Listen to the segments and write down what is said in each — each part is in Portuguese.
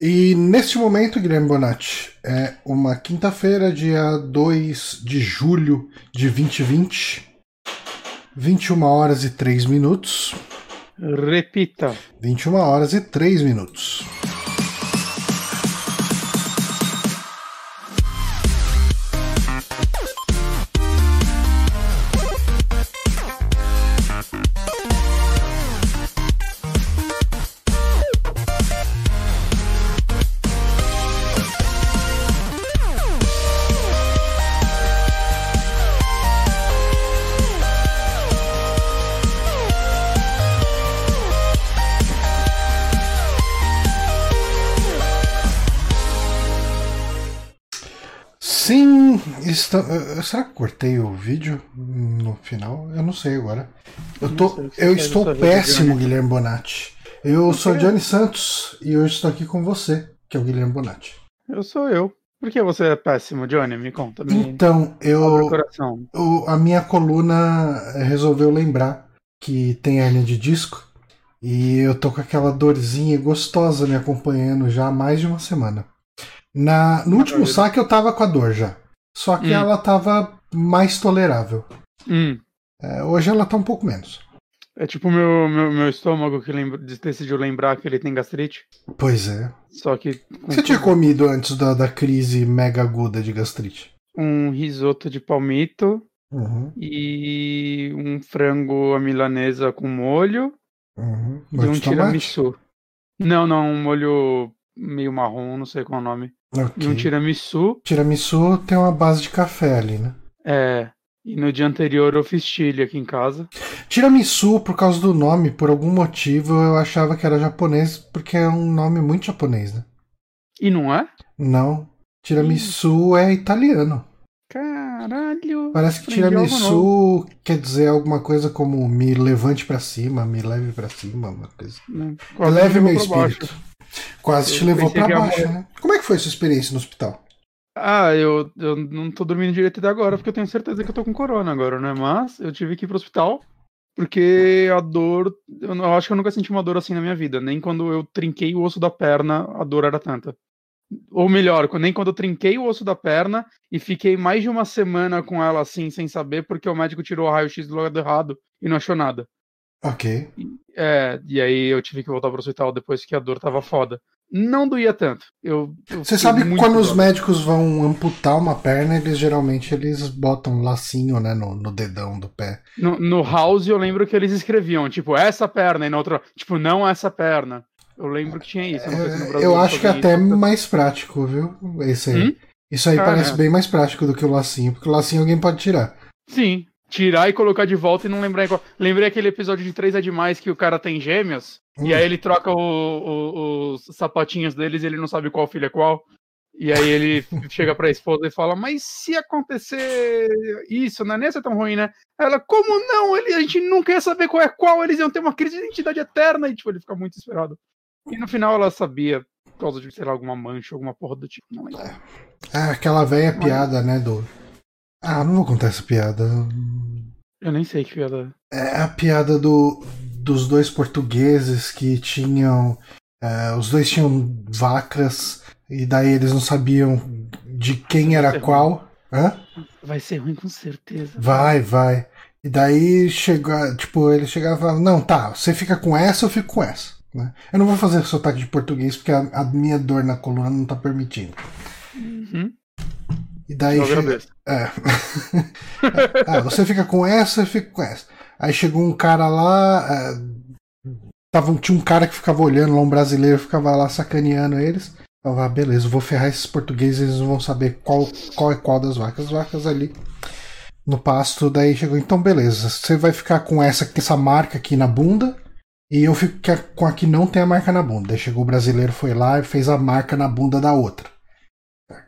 E neste momento, Guilherme Bonatti, é uma quinta-feira, dia 2 de julho de 2020, 21 horas e 3 minutos. Repita. 21 horas e 3 minutos. Está... eh, será que cortei o vídeo no final? Eu não sei agora. Eu, tô... sei eu estou vida, péssimo, Johnny. Guilherme Bonatti. Eu sou quê? Johnny Santos e hoje estou aqui com você, que é o Guilherme Bonatti. Eu sou eu. Por que você é péssimo, Johnny? Me conta. Me Então, eu, a minha coluna resolveu lembrar que tem hernia de disco e eu tô com aquela dorzinha gostosa me acompanhando já há mais de uma semana. Na, no último saque eu tava com a dor já, só que Hum. ela tava mais tolerável. Hum, É, hoje ela tá um pouco menos. é tipo meu, meu, meu estômago que lembra, decidiu lembrar que ele tem gastrite. Pois é. Só que Você tinha comido antes da, da crise mega aguda de gastrite? um risoto de palmito Uhum, e um frango à milanesa com molho uhum. e um tiramisu. Não, não, um molho meio marrom, não sei qual é o nome. Ok. E um tiramisu. Tiramisu tem uma base de café ali, né? É. E no dia anterior eu fiz chile aqui em casa. Tiramisu, por causa do nome, por algum motivo, eu achava que era japonês, porque é um nome muito japonês, né? E não é? Não. Tiramisu é italiano. Caralho. Parece que tiramisu quer dizer alguma coisa como me levante pra cima, me leve pra cima, uma coisa. Né? Leve me meu pra baixo. Quase te Eu levou pensei pra baixo, né? Como é que foi sua experiência no hospital? Ah, eu, eu não tô dormindo direito até agora, porque eu tenho certeza que eu tô com corona agora, né? Mas eu tive que ir pro hospital, porque a dor. Eu, não- eu acho que eu nunca senti uma dor assim na minha vida. Nem quando eu trinquei o osso da perna, a dor era tanta. Ou melhor, nem quando eu trinquei o osso da perna e fiquei mais de uma semana com ela assim, sem saber, porque o médico tirou o raio-x do lado errado e não achou nada. Ok. É, e aí eu tive que voltar pro hospital depois que a dor tava foda. Não doía tanto. Eu, eu Você sabe que quando os dó. médicos vão amputar uma perna, eles geralmente eles botam um lacinho, né, no, no dedão do pé. No, no House eu lembro que eles escreviam, tipo, essa perna, e na outra, tipo, não essa perna. Eu lembro que tinha isso. não sei se no É, eu eles acho que fazem até é isso. mais prático, viu? Esse aí. Hum? Isso aí Ah, parece é. bem mais prático do que o lacinho, porque o lacinho alguém pode tirar. Sim, tirar e colocar de volta e não lembrar igual. Lembrei aquele episódio de Três é Demais que o cara tem gêmeos, e Hum. aí ele troca o- o- os sapatinhos deles e ele não sabe qual filho é qual. E aí ele chega pra esposa e fala, mas se acontecer isso, não é nem ser tão ruim, né? Ela, como não? Ele, a gente nunca ia saber qual é qual, eles iam ter uma crise de identidade eterna, e tipo, ele fica muito desesperado. E no final ela sabia, por causa de, sei lá, alguma mancha, alguma porra do tipo, não lembro. Ah, aquela velha piada, né, do... Ah, não vou contar essa piada. Eu nem sei que piada. É a piada do, dos dois portugueses que tinham... é, os dois tinham vacas, e daí eles não sabiam de quem era qual. Hã? Vai ser ruim com certeza. Vai, vai. E daí chega, tipo, ele chegava e falava, não, tá, você fica com essa, eu fico com essa. Né? Eu não vou fazer sotaque de português porque a, a minha dor na coluna não tá permitindo. Uhum. E daí Eu chega, é. ah, você fica com essa, eu fico com essa. Aí chegou um cara lá, é, tava, tinha um cara que ficava olhando lá, um brasileiro ficava lá sacaneando eles. Falava, ah, beleza, eu vou ferrar esses portugueses, eles não vão saber qual, qual é qual das vacas. As vacas ali no pasto, daí chegou, então beleza, você vai ficar com essa que tem essa marca aqui na bunda, e eu fico com a que não tem a marca na bunda. Daí chegou o brasileiro, foi lá e fez a marca na bunda da outra.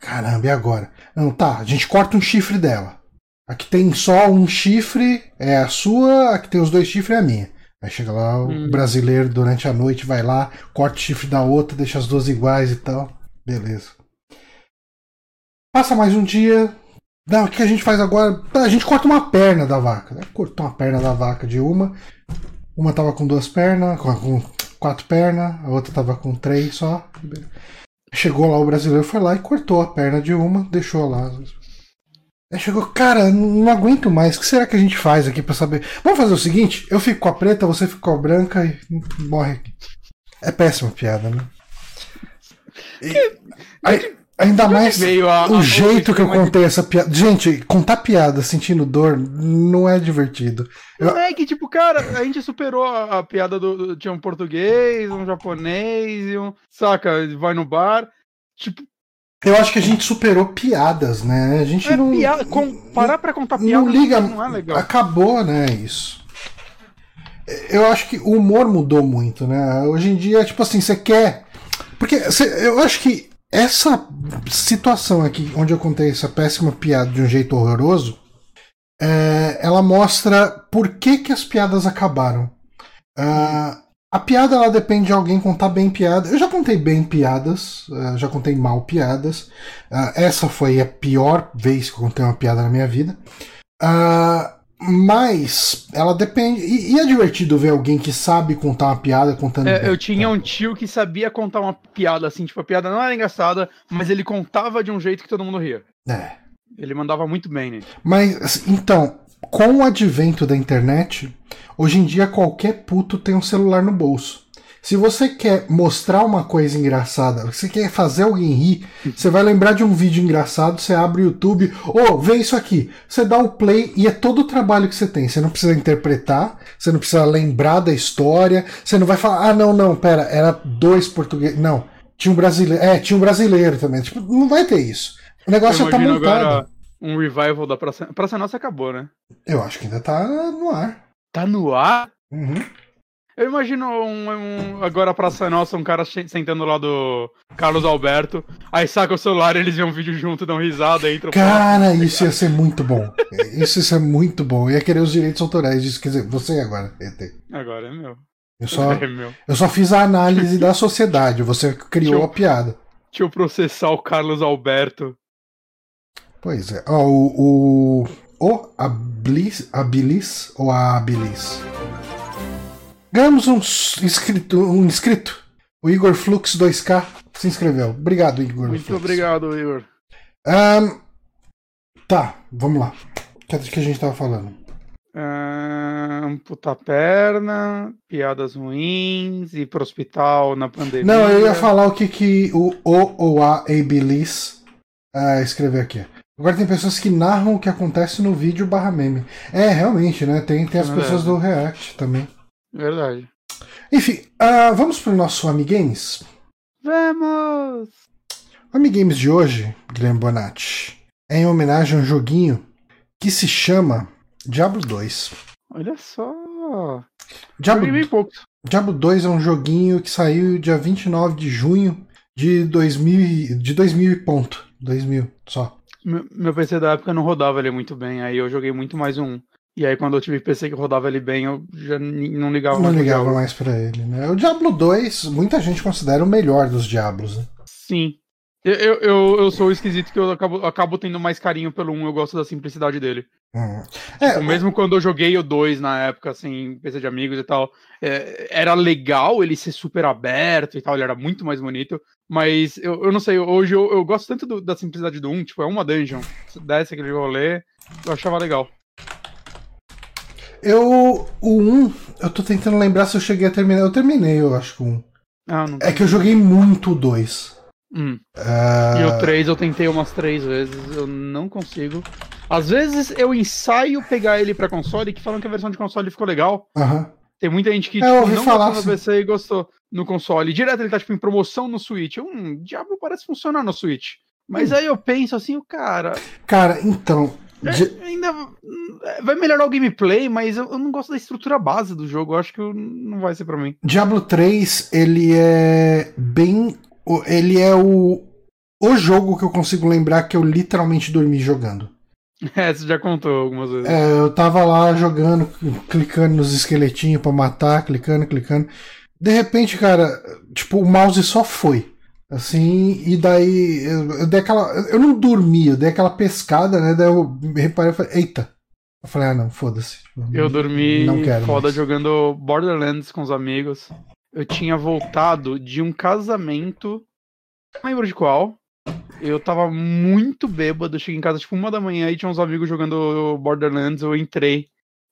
Caramba, e agora? Não, tá, a gente corta um chifre dela. A que tem só um chifre é a sua, a que tem os dois chifres é a minha. Aí chega lá o Hum. brasileiro durante a noite, vai lá, corta o chifre da outra, deixa as duas iguais e tal. Beleza. Passa mais um dia. Não, o que a gente faz agora? A gente corta uma perna da vaca. Aí Cortou uma perna da vaca de uma. Uma tava com duas pernas, com, com quatro pernas, a outra tava com três só. Chegou lá o brasileiro, foi lá e cortou a perna de uma, deixou lá. Aí chegou, cara, não aguento mais. O que será que a gente faz aqui pra saber? Vamos fazer o seguinte: eu fico com a preta, você fica com a branca e morre aqui. É péssima piada, né? E, aí, ainda mais a, o jeito que eu contei essa piada. Gente, contar piada sentindo dor não é divertido. Eu... é que, tipo, cara, a gente superou a, a piada do, do. Tinha um português, um japonês e um. Saca, vai no bar. Tipo, eu acho que a gente superou piadas, né? A gente é não. Piada, com, parar pra contar piada não, liga, não é legal. Acabou, né? Isso. Eu acho que o humor mudou muito, né? Hoje em dia, tipo assim, você quer. Porque cê, eu acho que essa situação aqui, onde eu contei essa péssima piada de um jeito horroroso, é, ela mostra por que, que as piadas acabaram. Uh, a piada ela depende de alguém contar bem piada. Eu já contei bem piadas, uh, já contei mal piadas. Uh, essa foi a pior vez que eu contei uma piada na minha vida. Uh, mas ela depende. E, e, é divertido ver alguém que sabe contar uma piada contando. É, eu tinha tá? um tio que sabia contar uma piada assim, tipo, a piada não era engraçada, mas ele contava de um jeito que todo mundo ria. É. Ele mandava muito bem, né? Mas, então, com o advento da internet, hoje em dia qualquer puto tem um celular no bolso. Se você quer mostrar uma coisa engraçada, você quer fazer alguém rir, você vai lembrar de um vídeo engraçado, você abre o YouTube, ô, oh, vê isso aqui. Você dá o play e é todo o trabalho que você tem. Você não precisa interpretar, você não precisa lembrar da história, você não vai falar, ah, não, não, pera, era dois portugueses. Não, tinha um brasileiro. É, tinha um brasileiro também. Tipo, não vai ter isso. O negócio já tá montado. Agora um revival da Praça. Praça Nossa acabou, né? Eu acho que ainda tá no ar. Tá no ar? Uhum. Eu imagino um, um, agora Praça Nossa, um cara sentando lá do Carlos Alberto, aí saca o celular, eles vêem um vídeo junto, dão risada, entram. Cara, isso ia ser muito bom. Isso ia ser muito bom. Eu ia querer os direitos autorais disso. Quer dizer, você agora, ET. Agora é meu. Eu só, é meu. eu só fiz a análise da sociedade, você criou eu, a piada. Deixa eu processar o Carlos Alberto Pois é. Ó, o. O, o Ablis, Abilis ou a Abilis? Ganhamos um inscrito, um inscrito. O Igor Flux 2K se inscreveu. Obrigado, Igor. Muito Flux. obrigado, Igor. Um, tá, vamos lá. O que, que a gente tava falando? Um, puta perna, piadas ruins, ir pro hospital na pandemia. Não, eu ia falar o que, que o O ou a Abilis uh, escreveu aqui. Agora tem pessoas que narram o que acontece no vídeo barra meme. É, realmente, né? Tem, tem as é pessoas do React também. Verdade. Enfim, uh, vamos pro nosso Amigames? Vamos! O Amigames de hoje, Guilherme Bonatti, é em homenagem a um joguinho que se chama Diablo 2. Olha só! Diablo, Diablo 2 é um joguinho que saiu dia 29 de junho de 2000, de 2000 e ponto. 2000 só. Meu, PC da época não rodava ele muito bem, aí eu joguei muito mais um. E aí quando eu tive PC que rodava ele bem, eu já não ligava não mais. Não ligava mais pra ele, né? O Diablo 2, muita gente considera o melhor dos Diablos, né? Sim. Eu, eu, eu sou esquisito que eu acabo, acabo tendo mais carinho pelo 1, eu gosto da simplicidade dele. Hum. É, tipo, mesmo quando eu joguei o 2 na época, assim, PC de amigos e tal, é, era legal ele ser super aberto e tal, ele era muito mais bonito, mas eu, eu não sei, hoje eu, eu gosto tanto do, da simplicidade do 1, tipo, é uma dungeon, desce aquele rolê, eu achava legal. Eu, o 1, eu tô tentando lembrar se eu cheguei a terminar, eu terminei, eu acho que o 1. Ah, é que eu joguei muito o 2. Hum. Uh... E o 3 eu tentei umas 3 vezes, eu não consigo. Às vezes eu ensaio pegar ele pra console, que falam que a versão de console ficou legal. Uhum. Tem muita gente que tipo, não falar gostou no PC e gostou no console. Direto ele tá tipo, em promoção no Switch. Um Diablo parece funcionar no Switch. Mas hum. aí eu penso assim, o cara. Cara, então. É, ainda vai melhorar o gameplay, mas eu, eu, não gosto da estrutura base do jogo. Eu acho que não vai ser para mim. Diablo 3, ele é bem ele é o, o jogo que eu consigo lembrar que eu literalmente dormi jogando. É, você já contou algumas vezes. É, eu tava lá jogando, clicando nos esqueletinhos para matar, clicando, clicando. De repente, cara, tipo, o mouse só foi. Assim, e daí eu, eu dei aquela. Eu não dormi, eu dei aquela pescada, né? Daí eu reparei e falei, eita. Eu falei, ah não, foda-se. Eu dormi não quero foda mais. jogando Borderlands com os amigos. eu tinha voltado de um casamento, não lembro de qual. Eu tava muito bêbado, cheguei em casa tipo uma da manhã e tinha uns amigos jogando Borderlands, eu entrei.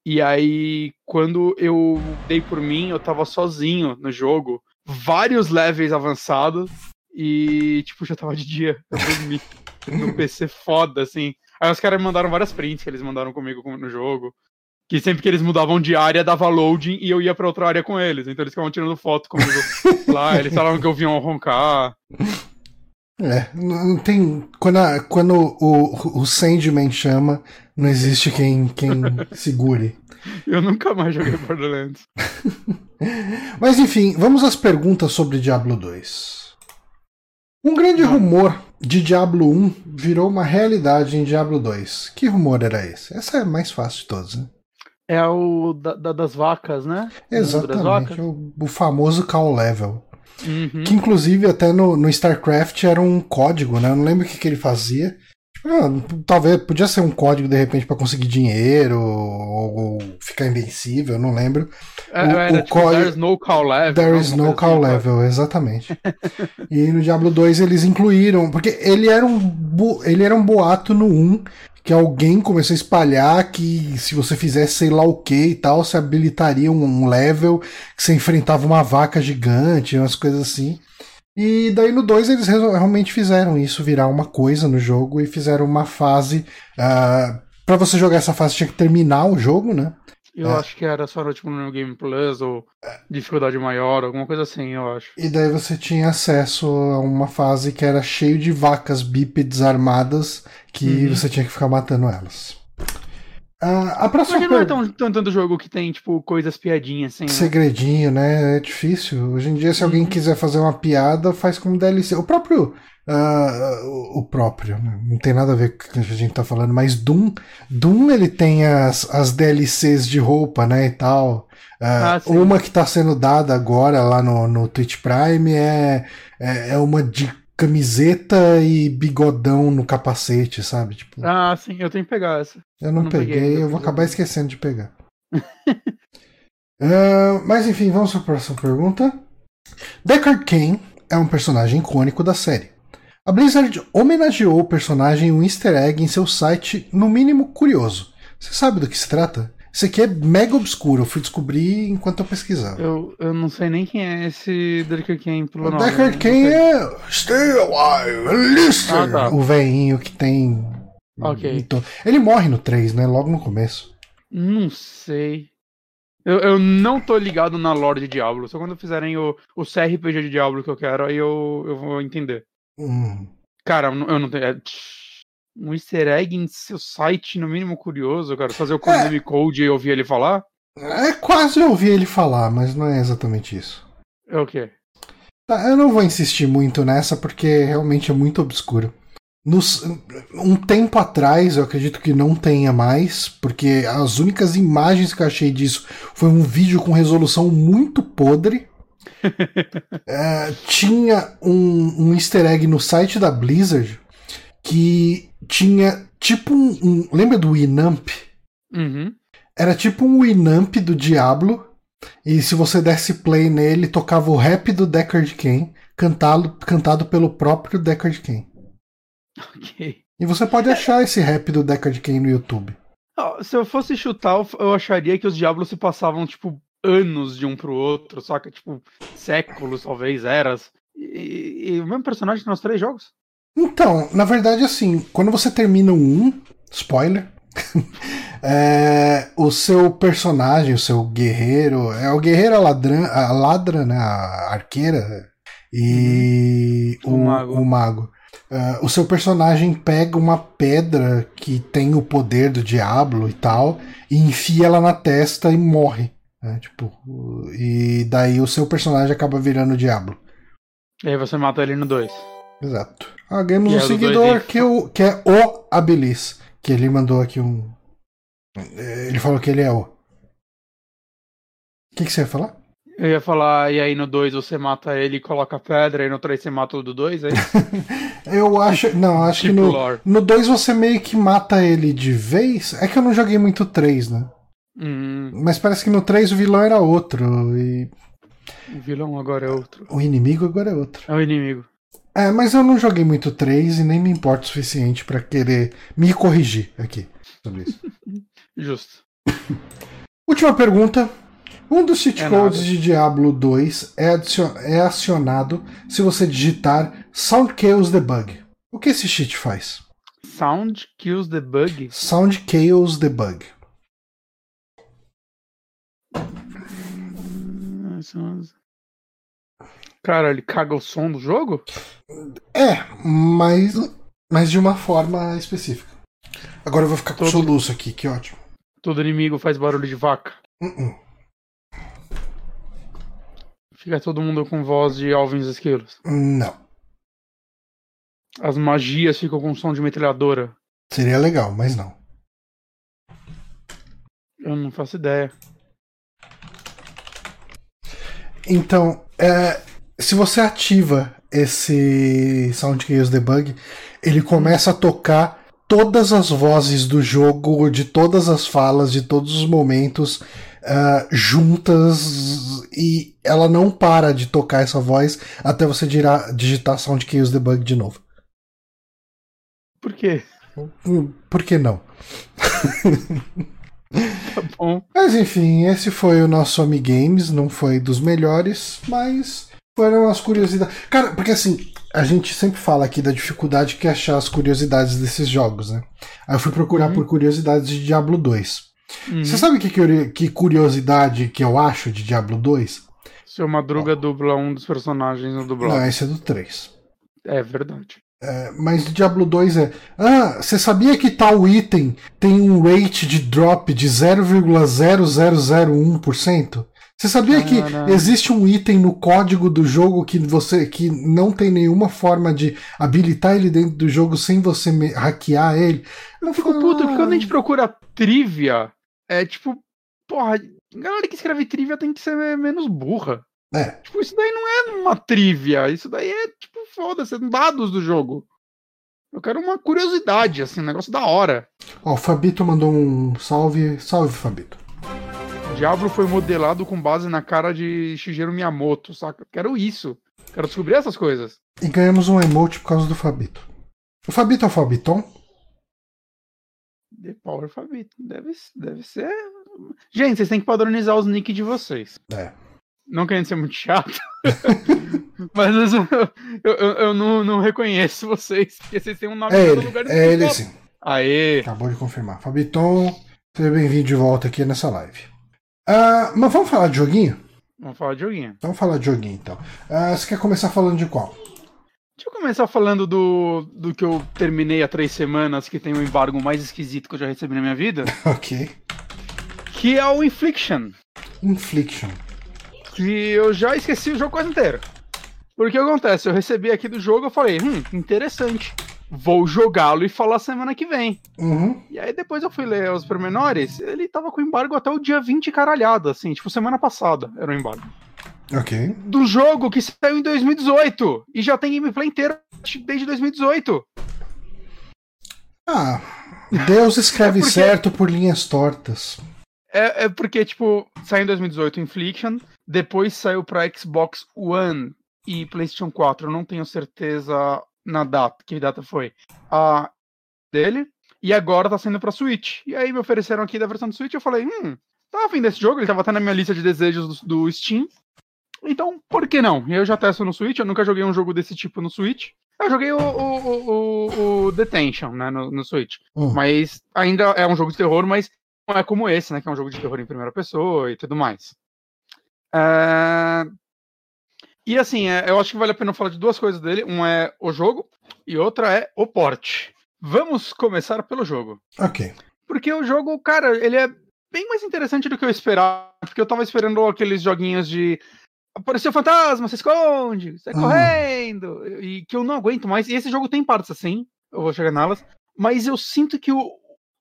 E aí, quando eu dei por mim, eu tava sozinho no jogo, vários levels avançados, e tipo, já tava de dia, eu dormi no PC foda, assim. Aí os caras mandaram várias prints que eles mandaram comigo no jogo. Que sempre que eles mudavam de área, dava loading e eu ia pra outra área com eles. Então eles ficavam tirando foto comigo lá, eles falavam que eu vinha roncar. É, não tem. Quando, a, quando o, o Sandman chama, não existe quem, quem segure. Eu nunca mais joguei Borderlands. Mas enfim, vamos às perguntas sobre Diablo 2. Um grande rumor de Diablo 1 virou uma realidade em Diablo 2. Que rumor era esse? Essa é a mais fácil de todos, né? É o da, da, das vacas, né? Exatamente, vacas. O, o, famoso call level. Uhum. Que inclusive até no, no StarCraft era um código, né? Eu não lembro o que, que ele fazia. Ah, talvez podia ser um código de repente para conseguir dinheiro ou, ou, ficar invencível, não lembro. É, o, era, o tipo, código... There is no call level. There is no call assim, level, exatamente. e no Diablo 2 eles incluíram, porque ele era um ele era um boato no 1 que alguém começou a espalhar que se você fizesse sei lá o que e tal, você habilitaria um level que você enfrentava uma vaca gigante, umas coisas assim. E daí no 2 eles realmente fizeram isso virar uma coisa no jogo e fizeram uma fase. Uh, ah, para você jogar essa fase tinha que terminar o jogo, né? Eu é. acho que era só no, tipo, no Game Plus ou dificuldade maior, alguma coisa assim, eu acho. E daí você tinha acesso a uma fase que era cheio de vacas bípedes armadas que uhum. você tinha que ficar matando elas. Uh, a próxima Mas não é tão, tão, tanto jogo que tem, tipo, coisas piadinhas assim. Né? Segredinho, né? É difícil. Hoje em dia, se alguém uhum. quiser fazer uma piada, faz como DLC. O próprio Uh, o próprio, né? não tem nada a ver com o que a gente tá falando, mas Doom, Doom ele tem as, as DLCs de roupa, né, e tal. Uh, ah, uma que tá sendo dada agora lá no, no Twitch Prime é, é, é, uma de camiseta e bigodão no capacete, sabe? Tipo, ah, sim, eu tenho que pegar essa. Eu não, eu não peguei, peguei, eu, eu vou acabar esquecendo de pegar. uh, mas enfim, vamos para a próxima pergunta. Deckard Kane é um personagem icônico da série. A Blizzard homenageou o personagem em um easter egg em seu site, no mínimo curioso. Você sabe do que se trata? Isso aqui é mega obscuro, eu fui descobrir enquanto eu pesquisava. Eu, eu não sei nem quem é esse Deckard Kane pelo nome. Deckard Kane é Stay Alive, Listen! Ah, tá. O velhinho que tem... Ok. Ele morre no 3, né? Logo no começo. Não sei. Eu, eu não tô ligado na lore de Diablo. Só quando fizerem o, o CRPG de Diablo que eu quero, aí eu, eu vou entender. Hum. Cara, eu não tenho. É, um easter egg em seu site, no mínimo curioso, cara. Fazer o Konami é, Code e ouvir ele falar? É quase ouvir ele falar, mas não é exatamente isso. É o quê? Tá, eu não vou insistir muito nessa porque realmente é muito obscuro. Nos, um tempo atrás, eu acredito que não tenha mais, porque as únicas imagens que eu achei disso foi um vídeo com resolução muito podre é, tinha um, um easter egg no site da Blizzard que tinha tipo um. um lembra do Winamp? Uhum. Era tipo um Winamp do Diablo. E se você desse play nele, tocava o rap do Deckard Kane, cantado, cantado pelo próprio Deckard Kane. Ok. E você pode achar esse rap do Deckard Kane no YouTube. Se eu fosse chutar, eu acharia que os Diablos se passavam, tipo, anos de um pro outro, saca? Tipo, séculos, talvez, eras. E, e o mesmo personagem nos três jogos? Então, na verdade, assim, quando você termina um, spoiler, é, o seu personagem, o seu guerreiro, é o guerreiro, a, ladrã, a ladra, né, a arqueira e uhum. o, o, mago. O mago. Uh, o seu personagem pega uma pedra que tem o poder do diabo e tal, e enfia ela na testa e morre. Né? Tipo, e daí o seu personagem acaba virando o Diablo. E aí você mata ele no 2. Exato. Ah, ganhamos um é seguidor que, o, que é o Abilis. Que ele mandou aqui um. Ele falou que ele é o. O que, que você ia falar? Eu ia falar, e aí no 2 você mata ele e coloca pedra, e no 3 você mata o do 2, é eu acho. Não, acho tipo que no, no 2 você meio que mata ele de vez. É que eu não joguei muito 3, né? Hum. Mas parece que no 3 o vilão era outro. E. O vilão agora é outro. O inimigo agora é outro. É o inimigo. É, mas eu não joguei muito 3 e nem me importa o suficiente pra querer me corrigir aqui sobre isso. Justo. Última pergunta. Um dos cheat É codes nada. de Diablo 2 é, é acionado se você digitar Sound Chaos Debug. O que esse cheat faz? Sound kills the bug. Sound Chaos Debug. Cara, ele caga o som do jogo? É, mas, mas de uma forma específica. Agora eu vou ficar com Todo- soluço aqui, que ótimo. Todo inimigo faz barulho de vaca. Uh-uh. Fica todo mundo com voz de Alvin os Esquilos. Não. As magias ficam com som de metralhadora. Seria legal, mas não. Eu não faço ideia. Então, é, se você ativa esse Sound Chaos Debug, ele começa a tocar todas as vozes do jogo, de todas as falas, de todos os momentos ah, juntas e ela não para de tocar essa voz até você dirar- digitar Sound Chaos Debug de novo. Por quê? Hum, Por que não? Tá bom. Mas enfim, esse foi o nosso Amigames, não foi dos melhores, mas foram as curiosidades. Cara, porque assim, a gente sempre fala aqui da dificuldade que é achar as curiosidades desses jogos, né? Aí eu fui procurar Uhum. por curiosidades de Diablo 2. Uhum. Você sabe que, que curiosidade que eu acho de Diablo 2? Seu Madruga dubla um dos personagens no Não, dublado. esse é do 3. É verdade. É, mas do Diablo 2 é. Ah, você sabia que tal item tem um rate de drop de 0,0001%? Você sabia que Caralho. existe um item no código do jogo que você que não tem nenhuma forma de habilitar ele dentro do jogo sem você me- hackear ele? Eu fico puto, porque quando a gente procura trivia, é tipo, porra, galera que escreve trivia tem que ser menos burra. É, Tipo, isso daí não é uma trivia, isso daí é, tipo, foda-se, é dados do jogo. Eu quero uma curiosidade, assim, um negócio da hora. ó, o Fabito mandou um salve. Salve, Fabito. Diablo foi modelado com base na cara de Shigeru Miyamoto, saca? Quero isso. Quero descobrir essas coisas. E ganhamos um emote por causa do Fabito. O Fabito é o Fabiton? The Power Fabito. Deve, deve ser. Gente, vocês têm que padronizar os nick de vocês. É. Não querendo ser muito chato. mas eu, eu, eu- não, não reconheço vocês. Porque vocês têm um nome É em todo ele, lugar do é ele sim. Aê! Acabou de confirmar. Fabiton, seja bem-vindo de volta aqui nessa live. Ah, mas vamos falar de joguinho? Vamos falar de joguinho. Vamos falar de joguinho então. Ah, você quer começar falando de qual? Deixa eu começar falando do, do que eu terminei há três semanas, que tem o embargo mais esquisito que eu já recebi na minha vida, ok. que é o Infliction. Infliction. Que eu já esqueci o jogo quase inteiro. Porque o que acontece? Eu recebi aqui do jogo, eu falei, hum, interessante. Vou jogá-lo e falar semana que vem. Uhum. E aí depois eu fui ler os pormenores, ele tava com embargo até o dia 20 caralhado, assim, tipo semana passada era o embargo. Ok. Do jogo que saiu em 2018 e já tem gameplay inteiro desde 2018. Ah, Deus escreve É porque- certo por linhas tortas. É, é porque, tipo, saiu em 2018 Infliction, depois saiu pra Xbox One e PlayStation 4. Eu não tenho certeza na data, que data foi. A dele. E agora tá saindo pra Switch. E aí me ofereceram aqui da versão do Switch. Eu falei, hum, tava afim desse jogo, ele tava até na minha lista de desejos do, do Steam. Então, por que não? Eu já testo no Switch, eu nunca joguei um jogo desse tipo no Switch. Eu joguei o, o, o, o- Detention, né, no, no Switch. Hum. Mas ainda é um jogo de terror, mas não é como esse, né? Que é um jogo de terror em primeira pessoa e tudo mais. É, E assim, é, eu acho que vale a pena falar de duas coisas dele. Um é o jogo e outra é o porte. Vamos começar pelo jogo. Ok. Porque o jogo, cara, ele é bem mais interessante do que eu esperava. Porque eu tava esperando aqueles joguinhos de. Apareceu fantasma, se esconde, sai Hum. correndo. E que eu não aguento mais. E esse jogo tem partes assim, eu vou chegar nelas. Mas eu sinto que o,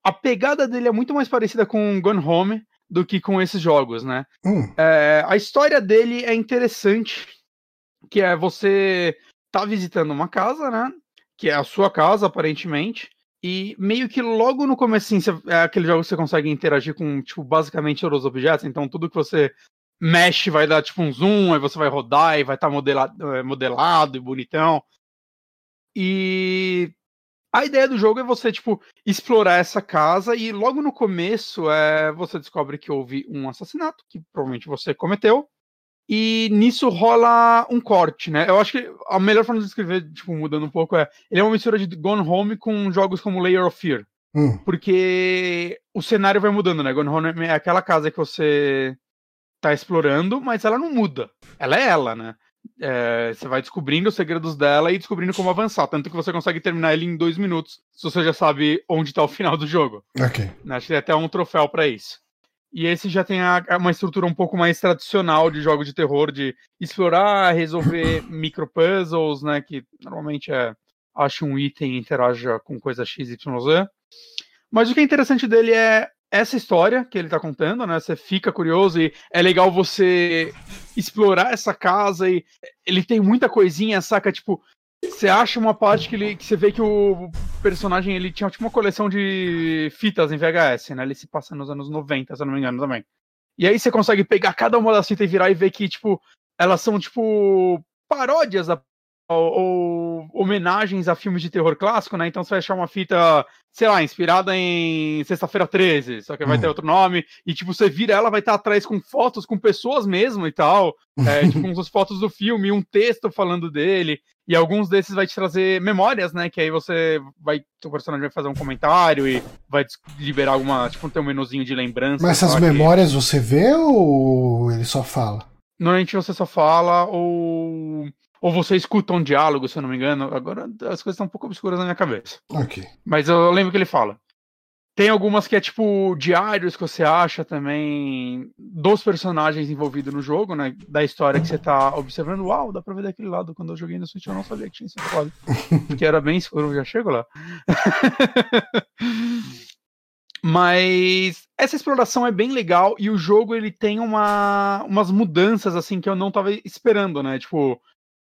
a pegada dele é muito mais parecida com Gone Home do que com esses jogos, né? Hum, É, a história dele é interessante, que é você tá visitando uma casa, né? Que é a sua casa, aparentemente. E meio que logo no começo, é aquele jogo que você consegue interagir com, tipo, basicamente todos os objetos. Então, tudo que você mexe, vai dar tipo um zoom, aí você vai rodar e vai estar tá modelado, é, modelado e bonitão. E a ideia do jogo é você, tipo, explorar essa casa e logo no começo é, você descobre que houve um assassinato, que provavelmente você cometeu. E nisso rola um corte, né? Eu acho que a melhor forma de descrever, tipo, mudando um pouco, é. Ele é uma mistura de Gone Home com jogos como Layer of Fear. Hum. Porque o cenário vai mudando, né? Gone Home é aquela casa que você tá explorando, mas ela não muda. Ela é ela, né? É, você vai descobrindo os segredos dela e descobrindo como avançar. Tanto que você consegue terminar ele em dois minutos, se você já sabe onde tá o final do jogo. Ok. Acho que tem até um troféu para isso. E esse já tem a, uma estrutura um pouco mais tradicional de jogo de terror, de explorar, resolver micropuzzles, né? Que normalmente é acha um item e interaja com coisa XYZ. Mas o que é interessante dele é essa história que ele tá contando, né? Você fica curioso e é legal você explorar essa casa e ele tem muita coisinha, saca? Tipo, você acha uma parte que, ele, que você vê que o personagem ele tinha tipo uma coleção de fitas em VHS, né? Ele se passa nos anos 90, se eu não me engano também. E aí você consegue pegar cada uma das fitas e virar e ver que, tipo, elas são, tipo, paródias da ou, homenagens a filmes de terror clássico, né? Então você vai achar uma fita, sei lá, inspirada em Sexta-feira 13, só que vai ter uhum. outro nome, e tipo, você vira ela, vai estar atrás com fotos com pessoas mesmo e tal, é, tipo, umas fotos do filme, um texto falando dele, e alguns desses vai te trazer memórias, né? Que aí você vai, o personagem vai fazer um comentário e vai liberar alguma, tipo, ter um menuzinho de lembrança. Mas essas memórias que... você vê ou ele só fala? Normalmente você só fala ou ou você escuta um diálogo, se eu não me engano. Agora as coisas estão um pouco obscuras na minha cabeça. Ok. Mas eu lembro que ele fala. Tem algumas que é tipo diários que você acha também dos personagens envolvidos no jogo, né? Da história que você tá observando. Uau, dá pra ver daquele lado. Quando eu joguei no Switch eu não sabia que tinha esse lado. Porque era bem escuro, já chego lá. Mas essa exploração é bem legal e o jogo ele tem uma, umas mudanças assim que eu não tava esperando, né? Tipo,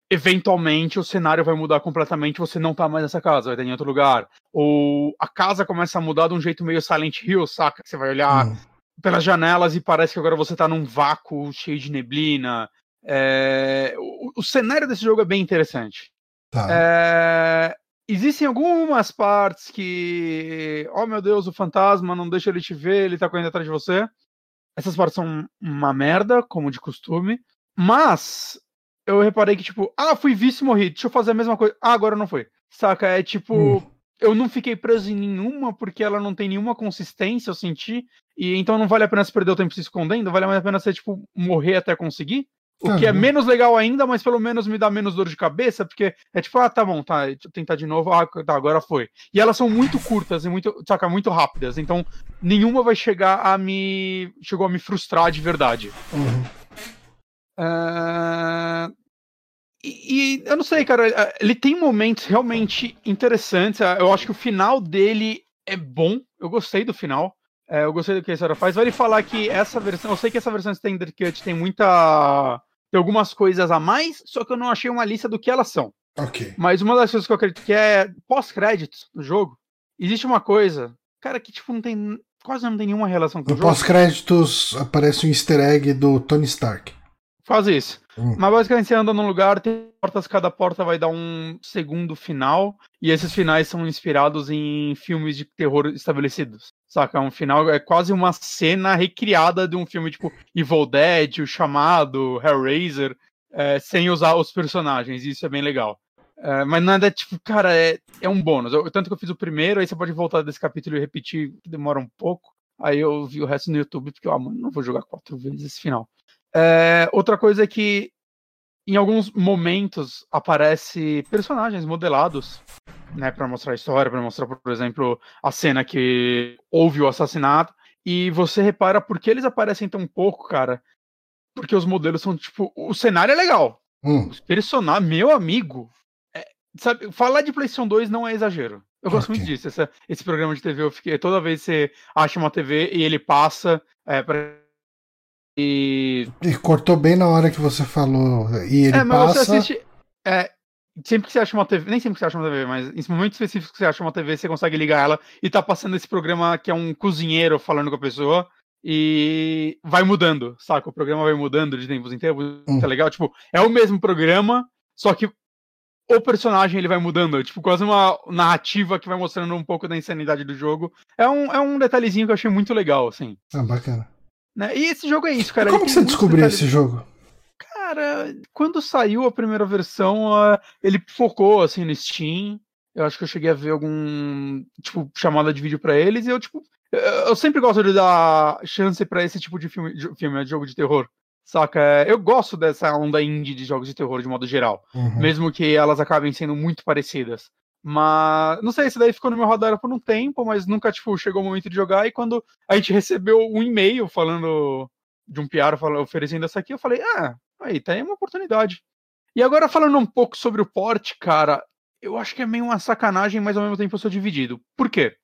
eventualmente o cenário vai mudar completamente, você não tá mais nessa casa, vai estar em outro lugar. Ou a casa começa a mudar de um jeito meio Silent Hill, saca? Você vai olhar hum. pelas janelas e parece que agora você tá num vácuo cheio de neblina. É... O, o, cenário desse jogo é bem interessante. Tá. É... Existem algumas partes que, oh meu Deus, o fantasma não deixa ele te ver, ele tá correndo atrás de você. Essas partes são uma merda, como de costume. Mas eu reparei que, tipo, ah, fui visto e morri, deixa eu fazer a mesma coisa. Ah, agora não foi. Saca? É tipo, hum. eu não fiquei preso em nenhuma porque ela não tem nenhuma consistência, eu senti. E então não vale a pena se perder o tempo se escondendo, vale a pena você, tipo, morrer até conseguir. O que é menos legal ainda, mas pelo menos me dá menos dor de cabeça, porque é tipo, ah, tá bom, tá, deixa eu tentar de novo, ah, tá, agora foi. E elas são muito curtas e muito, saca, muito rápidas, então nenhuma vai chegar a me. chegou a me frustrar de verdade. Uhum. Uh, e, e, eu não sei, cara, é, ele tem momentos realmente interessantes. É, eu acho que o final dele é bom. Eu gostei do final. É, eu gostei do que a história faz. Vale falar que essa versão. Eu sei que essa versão Standard Cut tem muita. Tem algumas coisas a mais, só que eu não achei uma lista do que elas são. Ok. Mas uma das coisas que eu acredito que é pós-créditos no jogo. Existe uma coisa, cara, que tipo não tem. Quase não tem nenhuma relação com no o jogo. Pós-créditos aparece um easter egg do Tony Stark. Faz isso. Hum. Mas basicamente você anda num lugar, tem portas, cada porta vai dar um segundo final, e esses finais são inspirados em filmes de terror estabelecidos. Saca? Um final é quase uma cena recriada de um filme tipo Evil Dead, O Chamado, Hellraiser, é, sem usar os personagens, isso é bem legal. É, mas nada, tipo, cara, é, é um bônus. Eu, tanto que eu fiz o primeiro, aí você pode voltar desse capítulo e repetir, que demora um pouco. Aí eu vi o resto no YouTube, porque, ó, mano, não vou jogar quatro vezes esse final. É, outra coisa é que em alguns momentos aparece personagens modelados, né, para mostrar a história, para mostrar, por exemplo, a cena que houve o assassinato, e você repara por que eles aparecem tão pouco, cara. Porque os modelos são tipo, o cenário é legal. Hum. Os personagens, meu amigo, é, sabe, falar de PlayStation 2 não é exagero. Eu gosto okay. muito disso. Esse, esse programa de TV, eu fiquei toda vez que você acha uma TV e ele passa é, para e... e cortou bem na hora que você falou. E ele é, mas passa... você assiste. É, sempre que você acha uma TV, nem sempre que você acha uma TV, mas em momentos específicos que você acha uma TV, você consegue ligar ela e tá passando esse programa que é um cozinheiro falando com a pessoa. e vai mudando, saca? O programa vai mudando de tempos em tempos, Hum. tá legal? Tipo, é o mesmo programa, só que o personagem ele vai mudando, tipo, quase uma narrativa que vai mostrando um pouco da insanidade do jogo. É um, é um detalhezinho que eu achei muito legal, assim. Ah, bacana. Né? E esse jogo é isso, cara. Como que você descobriu detalhes- esse jogo? Cara, quando saiu a primeira versão, ele focou assim no Steam. Eu acho que eu cheguei a ver algum, tipo, chamada de vídeo pra eles e eu, tipo, eu- sempre gosto de dar chance pra esse tipo de filme, de filme, de jogo de terror. Saca? Eu gosto dessa onda indie de jogos de terror de modo geral, Uhum. mesmo que elas acabem sendo muito parecidas. Mas, não sei, esse daí ficou no meu radar por um tempo, mas nunca, tipo, chegou o momento de jogar. E quando a gente recebeu um e-mail falando de um PR falando, oferecendo essa aqui, eu falei, ah, aí, tá aí uma oportunidade. E agora falando um pouco sobre o port, cara, eu acho que é meio uma sacanagem, mas ao mesmo tempo eu sou dividido. Por quê?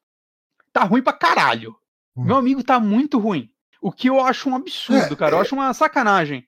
Tá ruim pra caralho. Hum. Meu amigo tá muito ruim. O que eu acho um absurdo, É, cara. Eu acho uma sacanagem.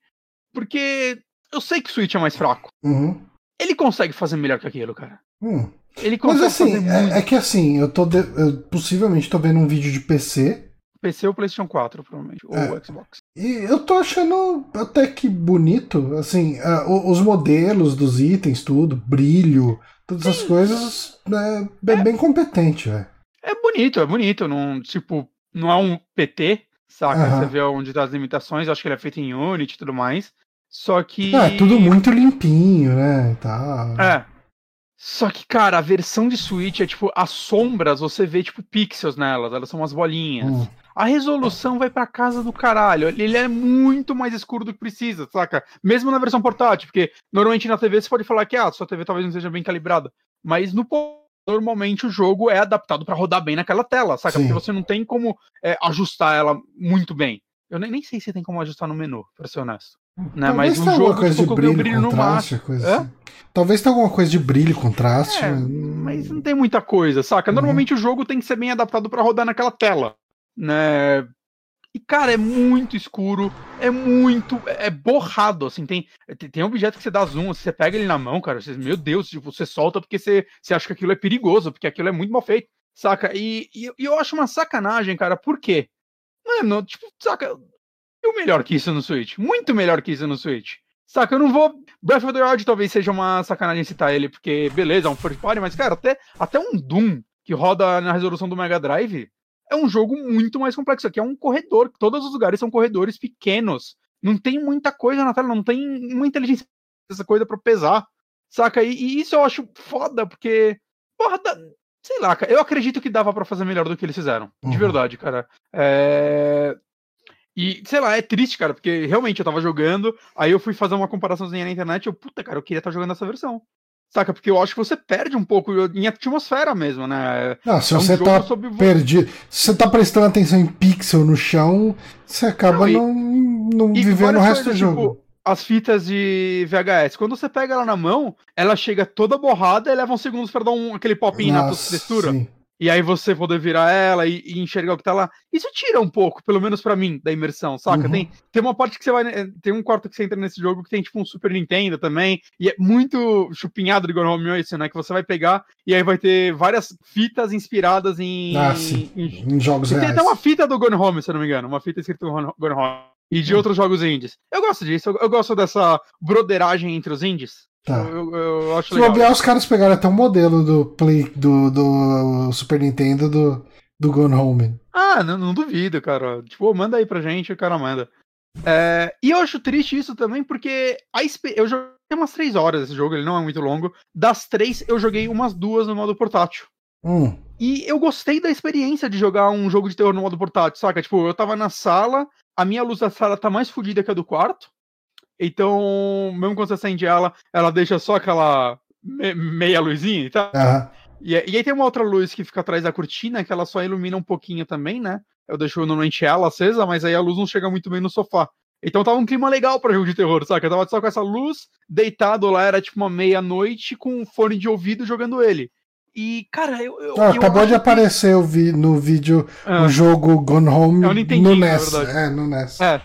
Porque eu sei que o Switch é mais fraco. Uhum. Ele consegue fazer melhor que aquilo, cara. Hum. Ele Mas consegue assim, fazer muito. é, é que assim, eu tô. de- eu possivelmente tô vendo um vídeo de PC. PC ou PlayStation 4, provavelmente. Ou É. Xbox. E eu tô achando até que bonito, assim, ah, o- os modelos dos itens, tudo, brilho, todas essas coisas, é bem, bem competente, velho. É bonito, é bonito. Não, tipo, não é um PT, saca? Você vê onde tá as limitações. Eu acho que ele é feito em Unity e tudo mais. Só que. É, tudo muito limpinho, né, e tal. É. Só que, cara, a versão de Switch é tipo, as sombras você vê, tipo, pixels nelas, elas são umas bolinhas. Hum. A resolução vai pra casa do caralho. Ele é muito mais escuro do que precisa, saca? Mesmo na versão portátil, porque normalmente na TV você pode falar que ah, sua TV talvez não seja bem calibrada. Mas no normalmente o jogo é adaptado pra rodar bem naquela tela, saca? Sim. Porque você não tem como é, ajustar ela muito bem. Eu nem, nem sei se tem como ajustar no menu, pra ser honesto. Né? Talvez Mas alguma jogo coisa de brilho, no contraste, máximo. coisa Hã? assim. Talvez tenha alguma coisa de brilho, contraste. É, mas- mas não tem muita coisa, saca? Uhum. Normalmente o jogo tem que ser bem adaptado pra rodar naquela tela, né? E cara, é muito escuro, é muito, é borrado, assim, tem tem- tem objeto que você dá zoom, você pega ele na mão, cara, você, meu Deus, tipo, você solta porque você, você acha que aquilo é perigoso, porque aquilo é muito mal feito, saca? E, e, e eu acho uma sacanagem, cara, por quê? Mano, tipo, saca, e o melhor que isso no Switch, muito melhor que isso no Switch. Saca, eu não vou. Breath of the Wild talvez seja uma sacanagem citar ele, porque, beleza, é um first party, mas, cara, até, até um Doom que roda na resolução do Mega Drive é um jogo muito mais complexo. Aqui é um corredor, todos os lugares são corredores pequenos. Não tem muita coisa na tela, não tem uma inteligência essa coisa pra pesar. Saca? E, e isso eu acho foda, porque. Porra, dá- sei lá, cara, eu acredito que dava pra fazer melhor do que eles fizeram. De Uhum. verdade, cara. É. E, sei lá, é triste, cara, porque realmente eu tava jogando, aí eu fui fazer uma comparaçãozinha na internet e eu, puta, cara, eu queria estar jogando essa versão. Saca? Porque eu acho que você perde um pouco em atmosfera mesmo, né? Não, se É um você tá sobre perdido. Se você tá prestando atenção em pixel no chão, você acaba Não, e- não, não E vivendo o resto do coisas, jogo. tipo, as fitas de VHS, quando você pega ela na mão, ela chega toda borrada e leva uns segundos pra dar um, aquele popinho na Nossa, textura. sim. E aí você poder virar ela e, e enxergar o que tá lá. Isso tira um pouco, pelo menos pra mim, da imersão, saca? Uhum. Tem, tem uma parte que você vai. eh, Tem um quarto que você entra nesse jogo que tem tipo um Super Nintendo também. E é muito chupinhado de Gone Home isso, né? Que você vai pegar e aí vai ter várias fitas inspiradas em. Ah, sim. em- Em jogos e tem reais. até uma fita do Gone Home, se eu não me engano. Uma fita escrita Gone Home. E de Hum. outros jogos indies. Eu gosto disso, eu, eu gosto dessa broderagem entre os indies. Tá. Eu, eu- acho Se legal. bobear, os caras pegaram até um modelo do Play do, do Super Nintendo do, do Gone Home. Ah, não, não duvido, cara. Tipo, manda aí pra gente, o cara manda. É, e eu acho triste isso também, porque a eu joguei umas três horas esse jogo, ele não é muito longo. Das três, eu joguei umas duas no modo portátil. Hum, E eu gostei da experiência de jogar um jogo de terror no modo portátil, saca? Tipo, eu tava na sala, a minha luz da sala tá mais fodida que a do quarto. Então, mesmo quando você acende ela, ela deixa só aquela me- meia luzinha e tal. aham. E, e aí tem uma outra luz que fica atrás da cortina, que ela só ilumina um pouquinho também, né? Eu deixo normalmente ela acesa, mas aí a luz não chega muito bem no sofá. Então tava um clima legal pra jogo de terror, saca? Eu tava só com essa luz, deitado lá, era tipo uma meia-noite, com um fone de ouvido jogando ele. E, cara, eu. eu, Ah, eu acabou de que- aparecer o vi- no vídeo Ah, o jogo Gone Home É no NES. É, no NES. É.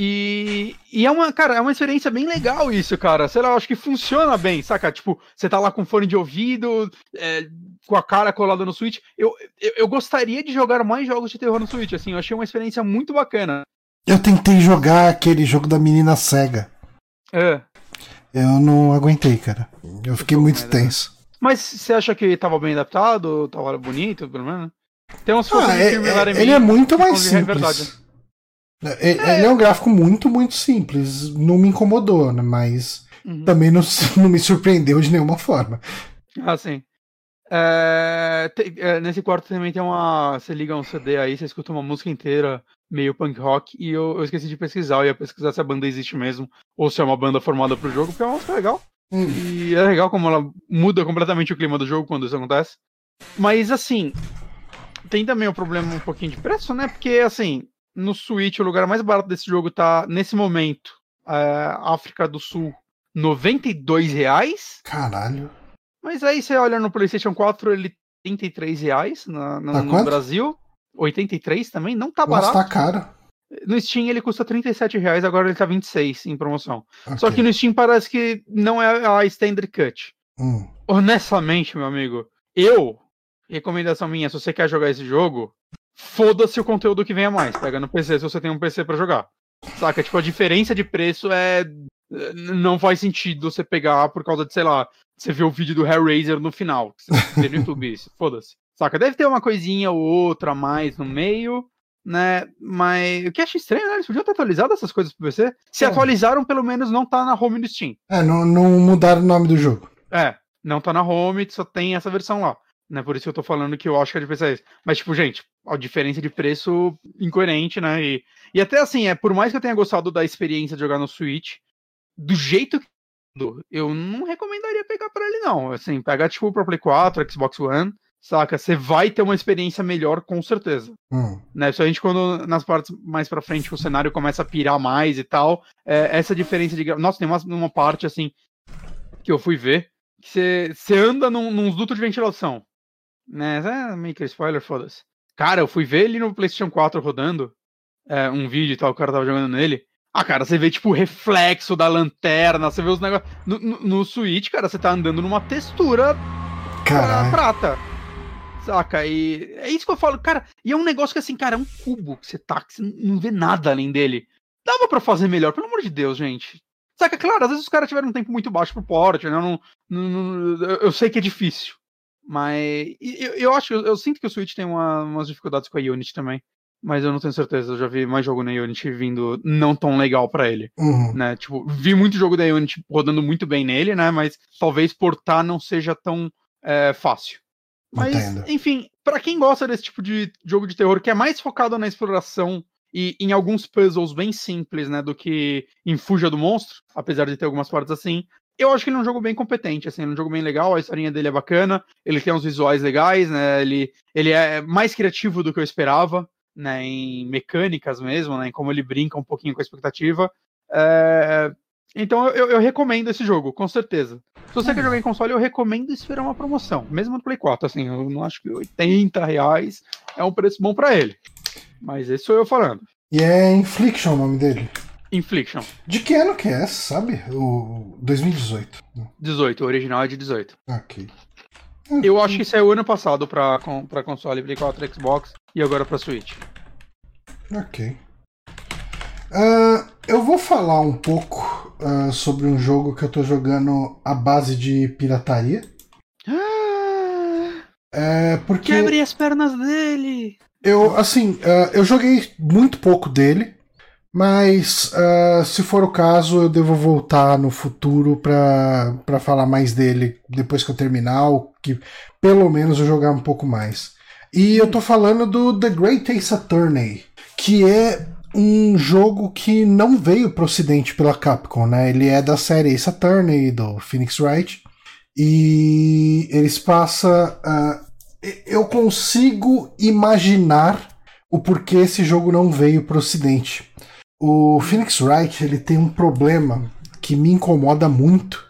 E, e é uma, cara, é uma experiência bem legal isso, cara. Sei lá, eu acho que funciona bem, saca? Tipo, você tá lá com fone de ouvido, é, com a cara colada no Switch. Eu, eu, eu, gostaria de jogar mais jogos de terror no Switch, assim, eu achei uma experiência muito bacana. Eu tentei jogar aquele jogo da menina cega. É. Eu não aguentei, cara. Eu fiquei eu muito tenso. Mas você acha que tava bem adaptado? Tava bonito, pelo menos? Tem uns ah, é, é, Ele é muito mais simples. É, ele é. é um gráfico muito, muito simples. Não me incomodou, né? Mas uhum. também não, não me surpreendeu de nenhuma forma. Ah, sim. É, tem, é, nesse quarto também tem uma. Você liga um CD aí, você escuta uma música inteira, meio punk rock, e eu, eu, esqueci de pesquisar. Eu ia pesquisar se a banda existe mesmo, ou se é uma banda formada pro jogo, porque é uma música legal. Hum. E é legal como ela muda completamente o clima do jogo quando isso acontece. Mas assim, tem também o um problema um pouquinho de preço, né? Porque assim, no Switch, o lugar mais barato desse jogo tá, nesse momento, é, África do Sul, 92 reais. Caralho. Mas aí você olha no PlayStation 4, ele 33 reais na, na, tá no Brasil. 83 também, não tá Nossa, barato. tá caro. No Steam ele custa 37 reais, agora ele tá 26 em promoção. Okay. Só que no Steam parece que não é a Standard Cut. Hum. Honestamente, meu amigo, eu, recomendação minha, se você quer jogar esse jogo, foda-se o conteúdo que venha mais. Pega no PC se você tem um PC para jogar. Saca? Tipo, a diferença de preço é. Não faz sentido você pegar por causa de, sei lá, você vê o vídeo do Hellraiser no final. Você vê no YouTube isso. Foda-se. Saca? Deve ter uma coisinha ou outra a mais no meio, né? Mas o que acho estranho, né? Eles podiam ter atualizado essas coisas pro PC. Se é. atualizaram, pelo menos não tá na home do Steam. É, não, não mudaram o nome do jogo. É, não tá na home, só tem essa versão lá. Né, por isso que eu tô falando que eu acho que a diferença é isso. Mas, tipo, gente, a diferença de preço incoerente, né? E, e até assim, é por mais que eu tenha gostado da experiência de jogar no Switch, do jeito que eu não recomendaria pegar para ele, não. Assim, pega tipo pro Play 4, Xbox One, saca? Você vai ter uma experiência melhor, com certeza. Hum. Né? Gente, quando nas partes mais pra frente o cenário começa a pirar mais e tal, é, essa diferença de. Nossa, tem uma, uma parte assim que eu fui ver que você anda num, num duto de ventilação né? É meio que spoiler, foda-se. Cara, eu fui ver ele no PlayStation 4 rodando é, um vídeo e tal, o cara tava jogando nele. Ah, cara, você vê, tipo, o reflexo da lanterna, você vê os negócios. No, no, no Switch, cara, você tá andando numa textura Caralho. prata. Saca? E é isso que eu falo, cara. E é um negócio que, assim, cara, é um cubo que você tá, que você não vê nada além dele. Dava para fazer melhor, pelo amor de Deus, gente. Saca? Claro, às vezes os caras tiveram um tempo muito baixo pro porte, né? Não, não, não, eu sei que é difícil. Mas eu, eu acho, eu, eu, sinto que o Switch tem uma, umas dificuldades com a Unity também. Mas eu não tenho certeza, eu já vi mais jogo na Unity vindo não tão legal para ele. Uhum. Né? Tipo, vi muito jogo da Unity rodando muito bem nele, né? Mas talvez portar não seja tão é, fácil. Mas, Entendo. enfim, para quem gosta desse tipo de jogo de terror que é mais focado na exploração e em alguns puzzles bem simples, né, do que em Fuja do Monstro, apesar de ter algumas partes assim, eu acho que ele é um jogo bem competente, assim, é um jogo bem legal, a historinha dele é bacana, ele tem uns visuais legais, né? Ele, ele é mais criativo do que eu esperava, né? Em mecânicas mesmo, né? Em como ele brinca um pouquinho com a expectativa. É... Então eu, eu, recomendo esse jogo, com certeza. Se você quer jogar em console, eu recomendo esperar uma promoção, mesmo no Play 4, assim, eu não acho que 80 reais é um preço bom para ele. Mas esse sou eu falando. E é Infliction o nome dele. Infliction. De que ano que é, sabe? O 2018. 18, o original é de 18. Ok. Eu acho que saiu ano passado pra, pra console Play 4 Xbox e agora pra Switch. Ok. Uh, eu vou falar um pouco uh, sobre um jogo que eu tô jogando à base de pirataria. Ah, é porque. Quebre as pernas dele! Eu, assim, uh, eu joguei muito pouco dele. Mas, uh, se for o caso, eu devo voltar no futuro para falar mais dele depois que eu terminar, ou que pelo menos eu jogar um pouco mais. E eu tô falando do The Great Ace Attorney, que é um jogo que não veio pro ocidente pela Capcom, né? Ele é da série Ace Attorney, do Phoenix Wright. E eles passam. Uh, eu consigo imaginar o porquê esse jogo não veio pro ocidente. O Phoenix Wright ele tem um problema que me incomoda muito,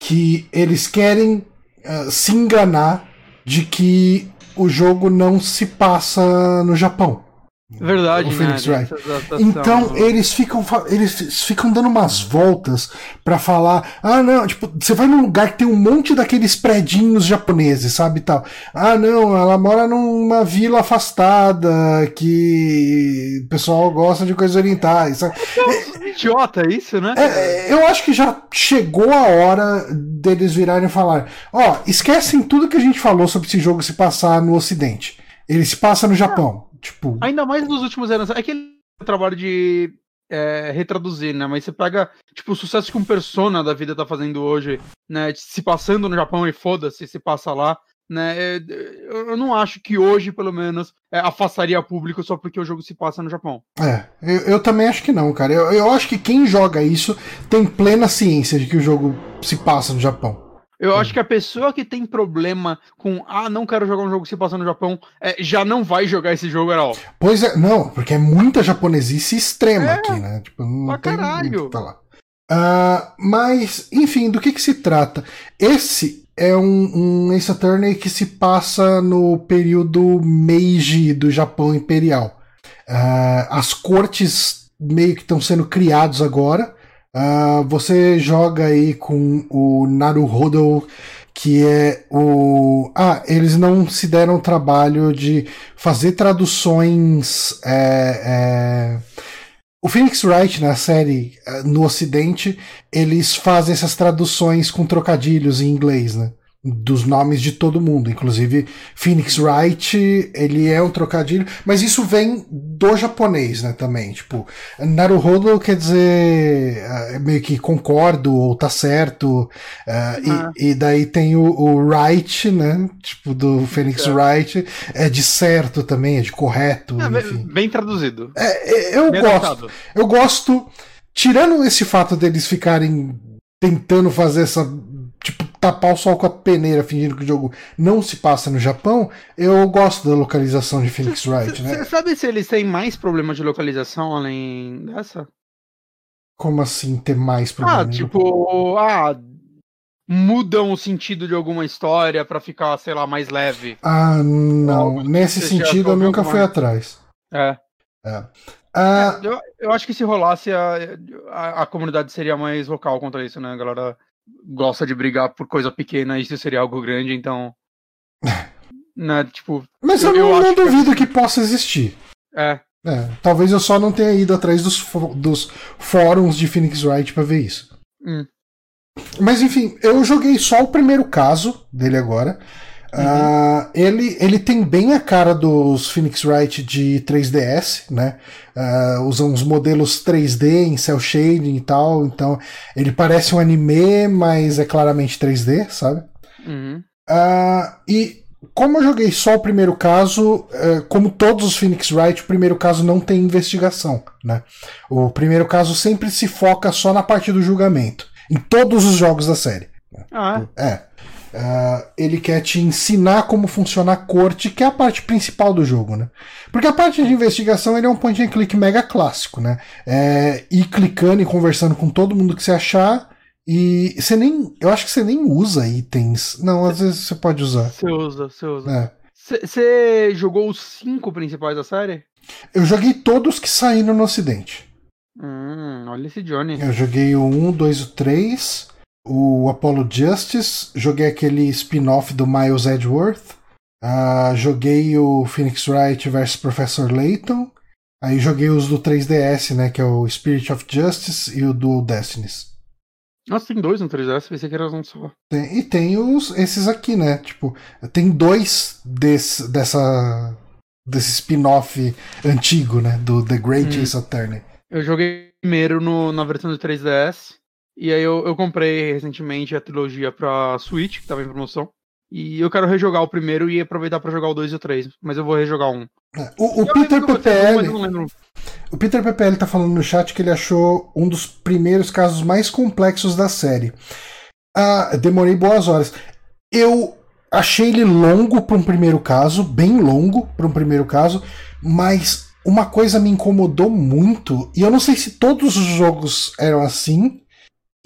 que eles querem uh, se enganar de que o jogo não se passa no Japão. Verdade, o Phoenix né? Wright. Então eles ficam eles ficam dando umas voltas pra falar, ah não, tipo, você vai num lugar que tem um monte daqueles predinhos japoneses, sabe tal. Ah não, ela mora numa vila afastada que o pessoal gosta de coisas orientais. sabe? Idiota isso, né? É, eu acho que já chegou a hora deles virarem e falar: ó, esquecem tudo que a gente falou sobre esse jogo se passar no Ocidente. Ele se passa no Japão. Tipo, Ainda mais nos últimos anos. É que ele trabalho de é, retraduzir, né? Mas você pega, tipo, o sucesso que um Persona da vida tá fazendo hoje, né? Se passando no Japão e foda-se, se passa lá, né? é, Eu eu não acho que hoje, pelo menos, é, afastaria público só porque o jogo se passa no Japão. é, eu, eu também acho que não, cara. Eu, eu acho que quem joga isso tem plena ciência de que o jogo se passa no Japão. Eu acho que a pessoa que tem problema com, ah, não quero jogar um jogo que se passa no Japão, é, já não vai jogar esse jogo, era óbvio. Pois é, não, porque é muita japonesice extrema É, aqui, né? Tipo, não pra tem caralho. que falar. Ah, mas, enfim, do que, que se trata? Esse é um, um Ace Attorney que se passa no período Meiji do Japão Imperial. Ah, as cortes meio que estão sendo criados agora. Ah, você joga aí com o Naruhodo, que é o. Ah, eles não se deram trabalho de fazer traduções. é, é, O Phoenix Wright, na série, eh, no Ocidente, eles fazem essas traduções com trocadilhos em inglês, né? Dos nomes de todo mundo. Inclusive, Phoenix Wright, ele é um trocadilho, mas isso vem do japonês, né? Também. Tipo, Naruhodo quer dizer eh, meio que concordo ou tá certo. eh, e- Ah. e, daí tem o, o Wright, né? Tipo, do Phoenix Certo. Wright, é de certo também, é de correto, É, enfim. bem, bem traduzido. É, é, eu Bem gosto. adaptado. Eu gosto, tirando esse fato deles ficarem tentando fazer essa. Tapar o sol com a peneira, fingindo que o jogo não se passa no Japão, eu gosto da localização de Phoenix Wright, Você né? sabe se eles têm mais problema de localização além dessa? Como assim ter mais problema? Ah, tipo, ah, mudam o sentido de alguma história pra ficar, sei lá, mais leve. Ah, não. Nesse você sentido eu nunca fui atrás. É. Ah, Eu, eu acho que se rolasse, a, a, a comunidade seria mais vocal contra isso, né? A galera gosta de brigar por coisa pequena, isso seria algo grande, então. né, tipo, mas eu, eu- não, não acho que- duvido que possa existir. é. É, talvez eu só não tenha ido atrás dos, fó- dos fóruns de Phoenix Wright pra ver isso. Hum. Mas enfim, eu joguei só o primeiro caso dele agora. Ah, ele, ele tem bem a cara dos Phoenix Wright de 3DS, né? Ah, usam uns modelos 3D em cel shading e tal, então ele parece um anime, mas é claramente 3D, sabe? Uhum. Ah, e como eu joguei só o primeiro caso, eh, como todos os Phoenix Wright, o primeiro caso não tem investigação, né? O primeiro caso sempre se foca só na parte do julgamento, em todos os jogos da série. Ah, é. É. Ah, ele quer te ensinar como funciona a corte, que é a parte principal do jogo, né? Porque a parte de investigação ele é um point and click mega clássico, né? É ir clicando e conversando com todo mundo que você achar. E você nem. Eu acho que você nem usa itens. Não, às vezes você pode usar. Você usa, você usa. É. Você jogou os cinco principais da série? Eu joguei todos que saíram no Ocidente. Hum, olha esse Johnny. Eu joguei o 1, 2 e o 3, o Apollo Justice, joguei aquele spin-off do Miles Edgeworth, ah, joguei o Phoenix Wright vs Professor Layton, aí joguei os do 3DS, né, que é o Spirit of Justice e o do Destinies. Nossa, tem dois no 3DS, pensei que era um só. Tem- e tem os, esses aqui, né, tipo, tem dois desse, dessa, desse spin-off antigo, né, do The Great Hum. Ace Attorney. Eu joguei primeiro no, na versão do 3DS. E aí eu, eu comprei recentemente a trilogia pra Switch, que tava em promoção. E eu quero rejogar o primeiro e aproveitar pra jogar o 2 e o 3. Mas eu vou rejogar um. É, O, o Peter PPL. O Peter PPL tá falando no chat que ele achou um dos primeiros casos mais complexos da série. Ah, demorei boas horas. Eu achei ele longo para um primeiro caso, bem longo para um primeiro caso, mas uma coisa me incomodou muito, e eu não sei se todos os jogos eram assim,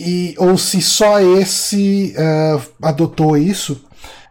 e, ou se só esse ah, adotou isso.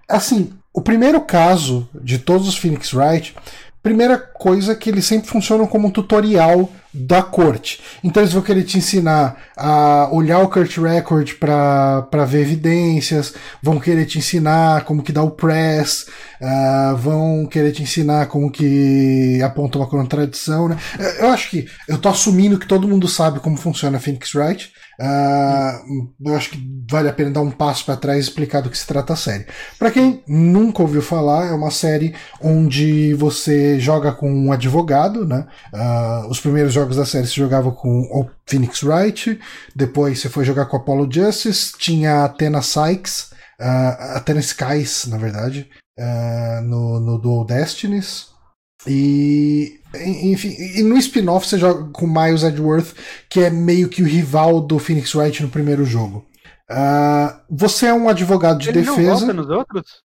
Assim, o primeiro caso de todos os Phoenix Wright Primeira coisa que eles sempre funcionam como um tutorial da corte. Então eles vão querer te ensinar a olhar o Kurt Record para ver evidências, vão querer te ensinar como que dá o press, uh, vão querer te ensinar como que aponta uma contradição. Né? Eu acho que eu tô assumindo que todo mundo sabe como funciona a Phoenix Wright. Uh, eu acho que vale a pena dar um passo para trás e explicar do que se trata a série. Para quem nunca ouviu falar, é uma série onde você joga com um advogado, né? Uh, os primeiros jogos da série se jogava com o Phoenix Wright, depois você foi jogar com Apollo Justice, tinha a Athena Sykes, uh, Athena Skies, na verdade, uh, no, no Dual Destinies. E enfim, e no spin-off você joga com Miles Edgeworth, que é meio que o rival do Phoenix Wright no primeiro jogo. Uh, você é um advogado de ele defesa. Ele volta nos outros?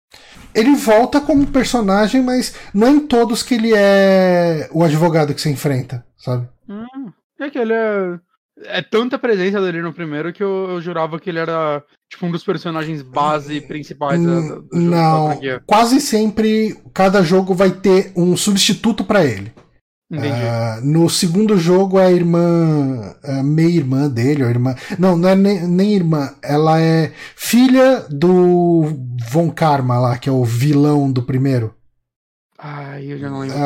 Ele volta como personagem, mas não é em todos que ele é o advogado que você enfrenta, sabe? Hum, é que ele é. É tanta presença dele no primeiro que eu, eu jurava que ele era tipo um dos personagens base principais da, do jogo. Não, quase sempre cada jogo vai ter um substituto para ele. Uh, no segundo jogo, a irmã, a meia-irmã dele, a irmã. Não, não é nem, nem, irmã, ela é filha do Von Karma lá, que é o vilão do primeiro. Ai, eu já não lembro.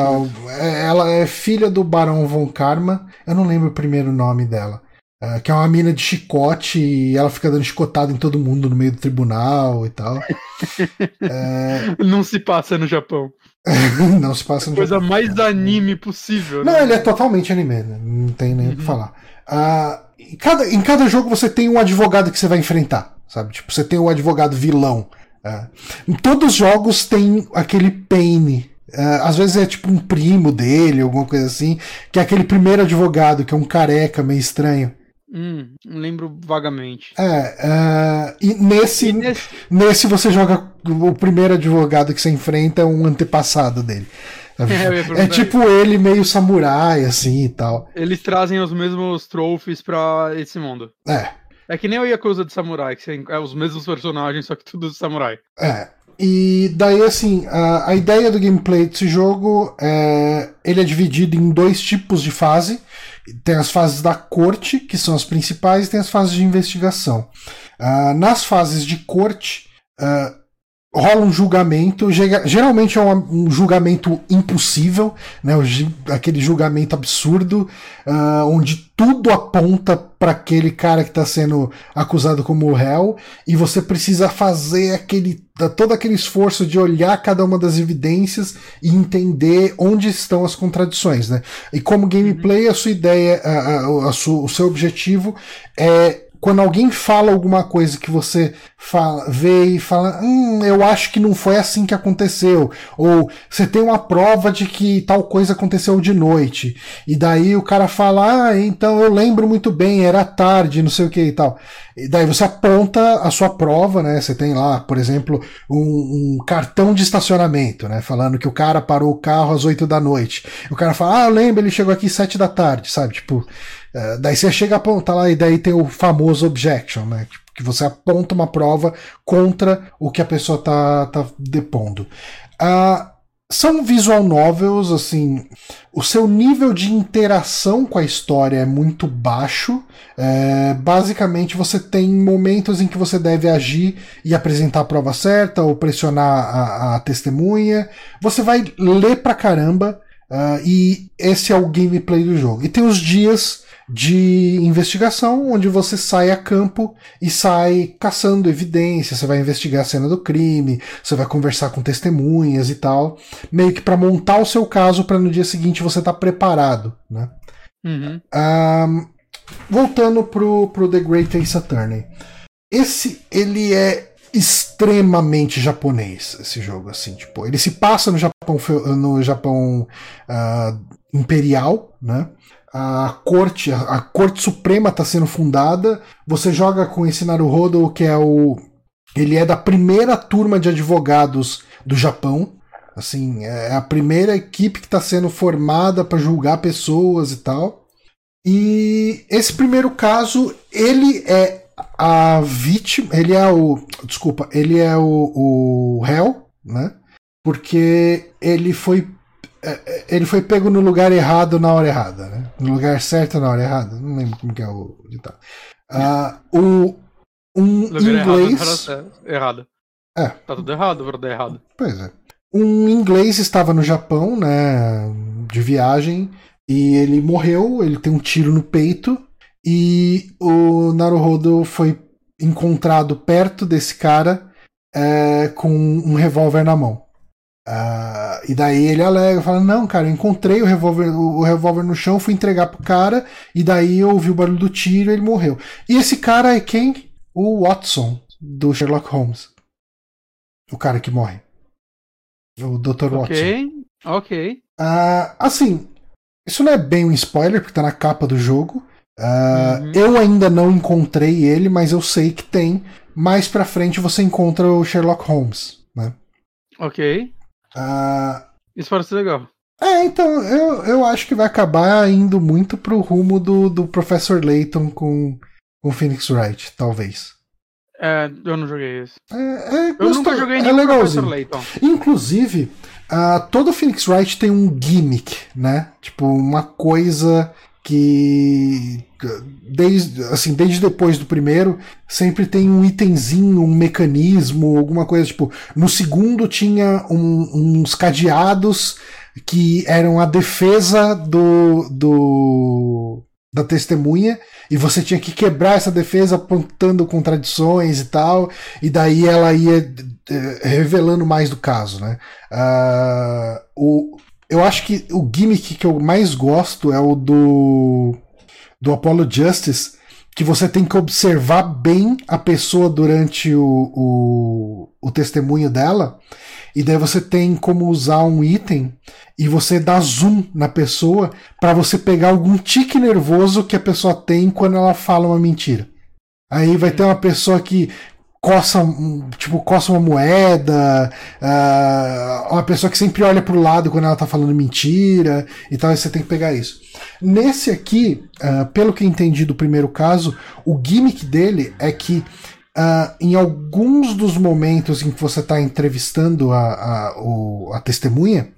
É, ela é filha do Barão Von Karma, eu não lembro o primeiro nome dela. Uh, que é uma mina de chicote e ela fica dando chicotada em todo mundo no meio do tribunal e tal. é... Não se passa no Japão. não se passa no Coisa Japão. mais anime possível. Né? Não, ele é totalmente anime, né? não tem nem o uhum. que falar. Uh, em, cada, em cada jogo você tem um advogado que você vai enfrentar, sabe? Tipo, você tem o um advogado vilão. Uh, em todos os jogos tem aquele Paine. Uh, às vezes é tipo um primo dele, alguma coisa assim, que é aquele primeiro advogado, que é um careca meio estranho. Hum, lembro vagamente. É, uh, e, nesse, e nesse, nesse. você joga. O primeiro advogado que você enfrenta é um antepassado dele. É, é tipo ele meio samurai, assim e tal. Eles trazem os mesmos trophies pra esse mundo. É. É que nem o Yakuza de Samurai, que é os mesmos personagens, só que tudo de samurai. É. E daí, assim, a, a ideia do gameplay desse jogo é. Ele é dividido em dois tipos de fase. Tem as fases da corte, que são as principais, e tem as fases de investigação. Uh, nas fases de corte, uh, rola um julgamento, geralmente é um, julgamento impossível, né, aquele julgamento absurdo, uh, onde tudo aponta para aquele cara que está sendo acusado como réu, e você precisa fazer aquele todo aquele esforço de olhar cada uma das evidências e entender onde estão as contradições, né? E como gameplay, a sua ideia, a, a, a o seu objetivo é quando alguém fala alguma coisa que você fala, vê e fala, hum, eu acho que não foi assim que aconteceu, ou você tem uma prova de que tal coisa aconteceu de noite, e daí o cara fala, ah, então eu lembro muito bem, era tarde, não sei o que e tal. E daí você aponta a sua prova, né? Você tem lá, por exemplo, um, um cartão de estacionamento, né? Falando que o cara parou o carro às oito da noite. O cara fala, ah, eu lembro, ele chegou aqui sete da tarde, sabe? Tipo, é, daí você chega a apontar lá e daí tem o famoso objection, né? Que você aponta uma prova contra o que a pessoa tá, tá depondo. Uh, são visual novels, assim, o seu nível de interação com a história é muito baixo. É, basicamente, você tem momentos em que você deve agir e apresentar a prova certa ou pressionar a, a testemunha. Você vai ler pra caramba. Uh, e esse é o gameplay do jogo. E tem os dias de investigação, onde você sai a campo e sai caçando evidências, você vai investigar a cena do crime, você vai conversar com testemunhas e tal, meio que para montar o seu caso para no dia seguinte você estar tá preparado, né? Uhum. Um, voltando pro, pro The Great Ace Attorney. Esse, ele é extremamente japonês, esse jogo, assim, tipo, ele se passa no Japão, no Japão uh, imperial, né? A corte, a, corte suprema está sendo fundada. Você joga com esse Naruhodo, que é o. Ele é da primeira turma de advogados do Japão. Assim, é a primeira equipe que está sendo formada para julgar pessoas e tal. E esse primeiro caso, ele é a vítima, ele é o. Desculpa, ele é o, o réu, né? Porque ele foi ele foi pego no lugar errado na hora errada, né? No lugar certo na hora errada. Não lembro como que é o ditado. Uh, o, um lugar inglês. Errado, errado. É. Tá tudo errado dar errado. Pois é. Um inglês estava no Japão, né? De viagem. E ele morreu, ele tem um tiro no peito. E o Naruhodo foi encontrado perto desse cara é, com um revólver na mão. Uh, e daí ele alega, fala: Não, cara, eu encontrei o revólver, o, o revólver no chão, fui entregar pro cara, e daí eu ouvi o barulho do tiro e ele morreu. E esse cara é quem? O Watson, do Sherlock Holmes. O cara que morre. O Dr. Watson. Ok, ok. Uh, assim, isso não é bem um spoiler, porque tá na capa do jogo. Uh, uhum. Eu ainda não encontrei ele, mas eu sei que tem. Mais pra frente você encontra o Sherlock Holmes, né? Ok. Uh, Isso parece legal. É, então, eu, eu acho que vai acabar indo muito pro rumo do, do Professor Layton com o Phoenix Wright, talvez. É, eu não joguei isso. É, é, eu gosto, nunca joguei é nenhum legalzinho. Professor Layton. Inclusive, uh, todo Phoenix Wright tem um gimmick, né? Tipo, uma coisa que desde assim desde depois do primeiro sempre tem um itemzinho um mecanismo alguma coisa tipo no segundo tinha um, uns cadeados que eram a defesa do, do da testemunha e você tinha que quebrar essa defesa apontando contradições e tal e daí ela ia eh, revelando mais do caso né? Uh, o eu acho que o gimmick que eu mais gosto é o do do Apollo Justice, que você tem que observar bem a pessoa durante o, o, o testemunho dela, e daí você tem como usar um item e você dá zoom na pessoa para você pegar algum tique nervoso que a pessoa tem quando ela fala uma mentira. Aí vai ter uma pessoa que coça, tipo, coça uma moeda, uh, uma pessoa que sempre olha pro lado quando ela tá falando mentira e tal, e você tem que pegar isso. Nesse aqui, uh, pelo que entendi do primeiro caso, o gimmick dele é que uh, em alguns dos momentos em que você está entrevistando a, a, o, a testemunha,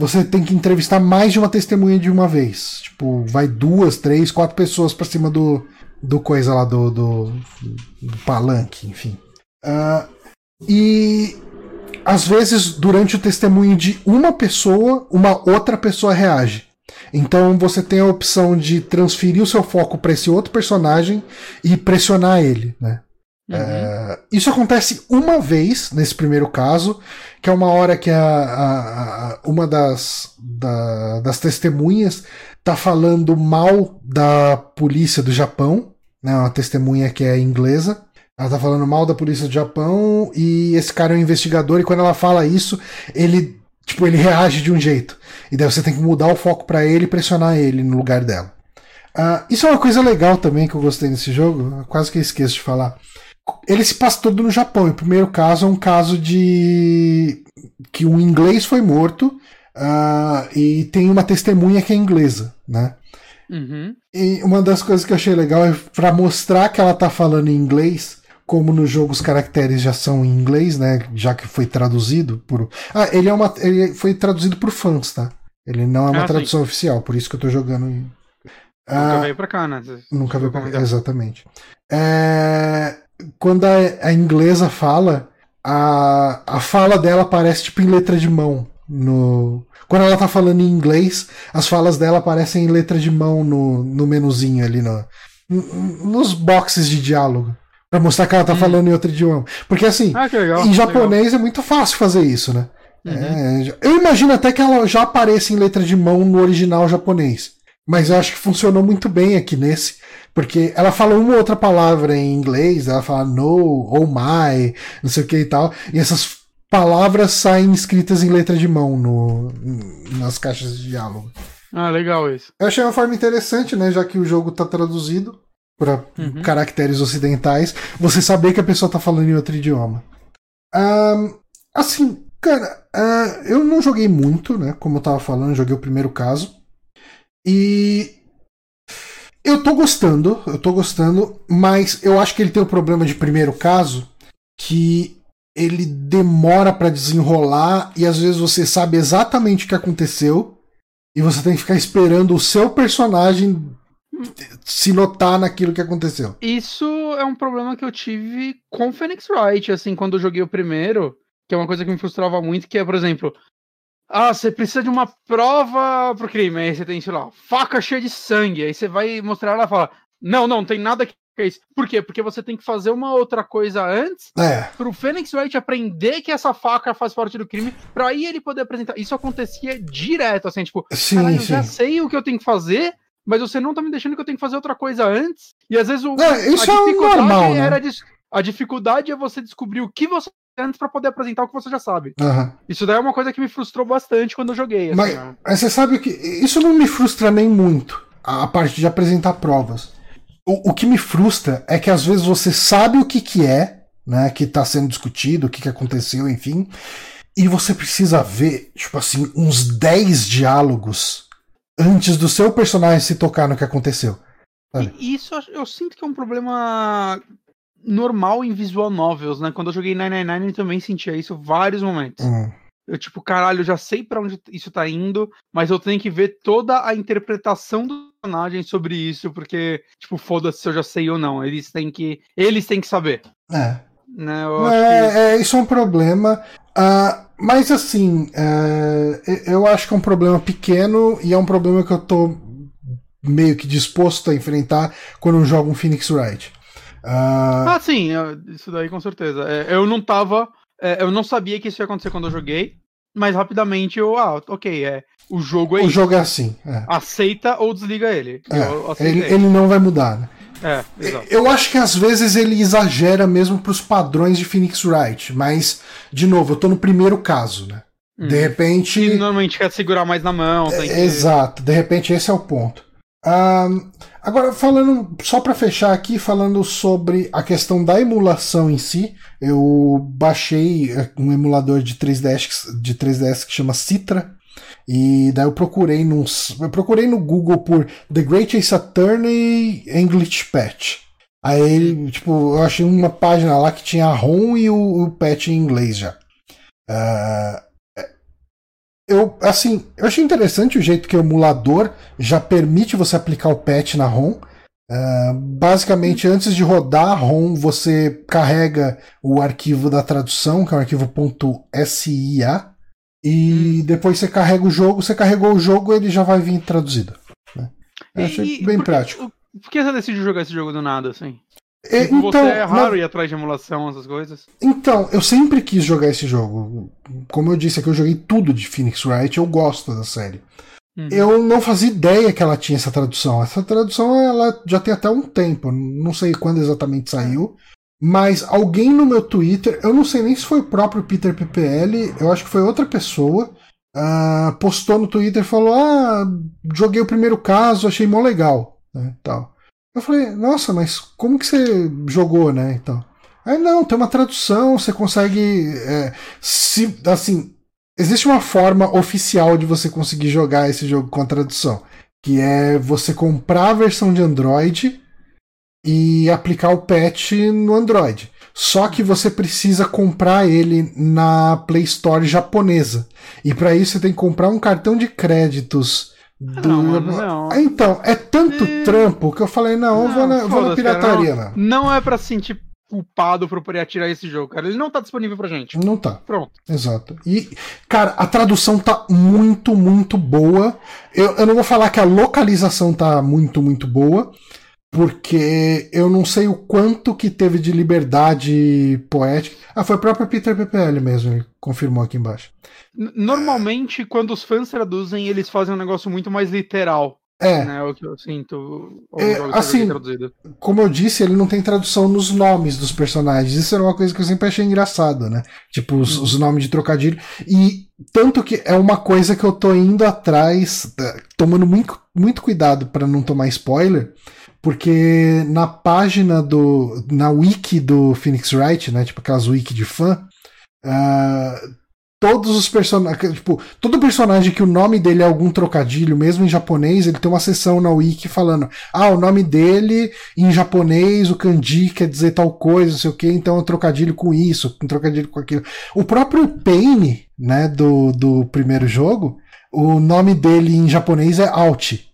você tem que entrevistar mais de uma testemunha de uma vez. Tipo, vai duas, três, quatro pessoas para cima do, do coisa lá do, do, do palanque, enfim. Uh, e às vezes, durante o testemunho de uma pessoa, uma outra pessoa reage. Então você tem a opção de transferir o seu foco para esse outro personagem e pressionar ele, né? Uhum. É, isso acontece uma vez nesse primeiro caso, que é uma hora que a, a, a uma das, da, das testemunhas tá falando mal da polícia do Japão né, uma testemunha que é inglesa. Ela tá falando mal da polícia do Japão e esse cara é um investigador e quando ela fala isso, ele tipo ele reage de um jeito. E daí você tem que mudar o foco para ele e pressionar ele no lugar dela. Uh, isso é uma coisa legal também que eu gostei nesse jogo, quase que esqueço de falar. Ele se passa todo no Japão. E o primeiro caso é um caso de que um inglês foi morto uh, e tem uma testemunha que é inglesa, né? Uhum. E uma das coisas que eu achei legal é para mostrar que ela tá falando em inglês, como no jogo os caracteres já são em inglês, né? Já que foi traduzido por. Ah, ele é uma. Ele foi traduzido por fãs, tá? Ele não é uma ah, tradução sim. oficial, por isso que eu tô jogando em. Nunca ah, veio pra cá, né? Nunca veio pra cá, exatamente. É, quando a, a, inglesa fala, a, a fala dela parece tipo em letra de mão no, quando ela tá falando em inglês, as falas dela aparecem em letra de mão no, no menuzinho ali, no, nos boxes de diálogo. Pra mostrar que ela tá hum. falando em outro idioma. Porque assim, ah, legal, em japonês legal. é muito fácil fazer isso, né? Uhum. É, eu imagino até que ela já apareça em letra de mão no original japonês. Mas eu acho que funcionou muito bem aqui nesse. Porque ela fala uma ou outra palavra em inglês, ela fala no, oh my, não sei o que e tal. E essas palavras saem escritas em letra de mão no, nas caixas de diálogo. Ah, legal isso. Eu achei uma forma interessante, né? Já que o jogo está traduzido para uhum. caracteres ocidentais, você saber que a pessoa está falando em outro idioma. Um, assim, cara, uh, eu não joguei muito, né? Como eu tava falando, joguei o primeiro caso. E eu tô gostando, eu tô gostando, mas eu acho que ele tem o um problema de primeiro caso que ele demora para desenrolar e às vezes você sabe exatamente o que aconteceu e você tem que ficar esperando o seu personagem se notar naquilo que aconteceu. Isso é um problema que eu tive com Phoenix Wright, assim, quando eu joguei o primeiro, que é uma coisa que me frustrava muito, que é, por exemplo, ah, você precisa de uma prova pro crime, aí você tem, sei lá, faca cheia de sangue, aí você vai mostrar ela e fala, não, não, tem nada que é. Por quê? Porque você tem que fazer uma outra coisa antes É. pro Phoenix Wright aprender que essa faca faz parte do crime, pra aí ele poder apresentar. Isso acontecia direto, assim, tipo, Sim, caralho, eu sim. já sei o que eu tenho que fazer, mas você não tá me deixando que eu tenho que fazer outra coisa antes. E às vezes o, É, isso a é dificuldade normal, né? era dis- a dificuldade é você descobrir o que você antes pra poder apresentar o que você já sabe. Aham. Isso daí é uma coisa que me frustrou bastante quando eu joguei. assim, Mas, né? você sabe que isso não me frustra nem muito, a parte de apresentar provas. O, o que me frustra é que às vezes você sabe o que, que é, né, que está sendo discutido, o que, que aconteceu, enfim, e você precisa ver, tipo assim, uns 10 diálogos antes do seu personagem se tocar no que aconteceu. Olha. E isso eu- sinto que é um problema normal em visual novels, né? Quando eu joguei 999 eu também sentia isso vários momentos. Hum. Eu, tipo, caralho, eu já sei pra onde isso tá indo, mas eu tenho que ver toda a interpretação do personagem sobre isso, porque, tipo, foda-se se eu já sei ou não. Eles têm que. Eles têm que saber. É. Né? Acho que. É, é, isso é um problema. Ah, mas assim, é, eu acho que é um problema pequeno e é um problema que eu tô meio que disposto a enfrentar quando eu jogo um Phoenix Wright. Ah, Ah, sim, isso daí com certeza. É, eu não tava. é, eu não sabia que isso ia acontecer quando eu joguei, mas rapidamente eu. Ah, ok, é. O jogo é o isso. jogo é assim. é. Aceita ou desliga ele. É, ele, ele não vai mudar. Né? É, exato. Eu acho que às vezes ele exagera mesmo pros padrões de Phoenix Wright, mas, de novo, eu tô no primeiro caso, né? De Hum. repente. E normalmente quer segurar mais na mão. Tem que... Exato, de repente esse é o ponto. Agora, falando, só para fechar aqui, falando sobre a questão da emulação em si, eu baixei eh, um emulador de 3DS, de 3DS que chama Citra, e daí eu procurei, num, eu procurei no Google por The Great Ace Attorney English Patch. Aí, tipo, eu achei uma página lá que tinha a ROM e o, o patch em inglês já. Ah, eu, assim, eu achei interessante o jeito que o emulador já permite você aplicar o patch na ROM. Ah, basicamente, antes de rodar a ROM, você carrega o arquivo da tradução, que é um arquivo .sia, e depois você carrega o jogo. Você carregou o jogo, ele já vai vir traduzido. né? Eu achei E- bem prático. Por que você decidiu jogar esse jogo do nada, assim? E- Tipo, você é raro ir atrás de emulação, essas coisas. Então, eu sempre quis jogar esse jogo. Como eu disse aqui, eu joguei tudo de Phoenix Wright, eu gosto da série. Uhum. Eu não fazia ideia que ela tinha essa tradução. Essa tradução ela já tem até um tempo, não sei quando exatamente saiu. Mas alguém no meu Twitter, eu não sei nem se foi o próprio Peter PPL, eu acho que foi outra pessoa, ah, postou no Twitter e falou: Ah, joguei o primeiro caso, achei mó legal. Né, tal. Eu falei, nossa, mas como que você jogou, né? Então. Aí não, tem uma tradução, você consegue. é, se, assim, existe uma forma oficial de você conseguir jogar esse jogo com a tradução, que é você comprar a versão de Android e aplicar o patch no Android. Só que você precisa comprar ele na Play Store japonesa. E para isso você tem que comprar um cartão de créditos do. não, mano, não. Ah, Então, é tanto É. trampo que eu falei, não, eu vou na, vou na foda-se, cara, pirataria, não, não. não é pra se sentir culpado por poder tirar esse jogo, cara. Ele não tá disponível pra gente. Não tá. Pronto. Exato. E, cara, a tradução tá muito, muito boa. Eu, eu não vou falar que a localização tá muito, muito boa, porque eu não sei o quanto que teve de liberdade poética. Ah, foi o próprio Peter PPL mesmo, ele confirmou aqui embaixo. Normalmente, quando os fãs traduzem, eles fazem um negócio muito mais literal. É, Né? É o que eu sinto. É, assim, como eu disse, ele não tem tradução nos nomes dos personagens. Isso era uma coisa que eu sempre achei engraçado, né? Tipo, os, os nomes de trocadilho. E tanto que é uma coisa que eu tô indo atrás, eh, tomando muito, muito cuidado para não tomar spoiler, porque na página do. na wiki do Phoenix Wright, né? Tipo aquelas wiki de fã. ah, todos os personagens. Tipo, todo personagem que o nome dele é algum trocadilho, mesmo em japonês, ele tem uma seção na Wiki falando: ah, o nome dele em japonês, o kanji quer dizer tal coisa, não sei o que, então é um trocadilho com isso, um trocadilho com aquilo. O próprio Pain, né, do, do primeiro jogo, o nome dele em japonês é Alt.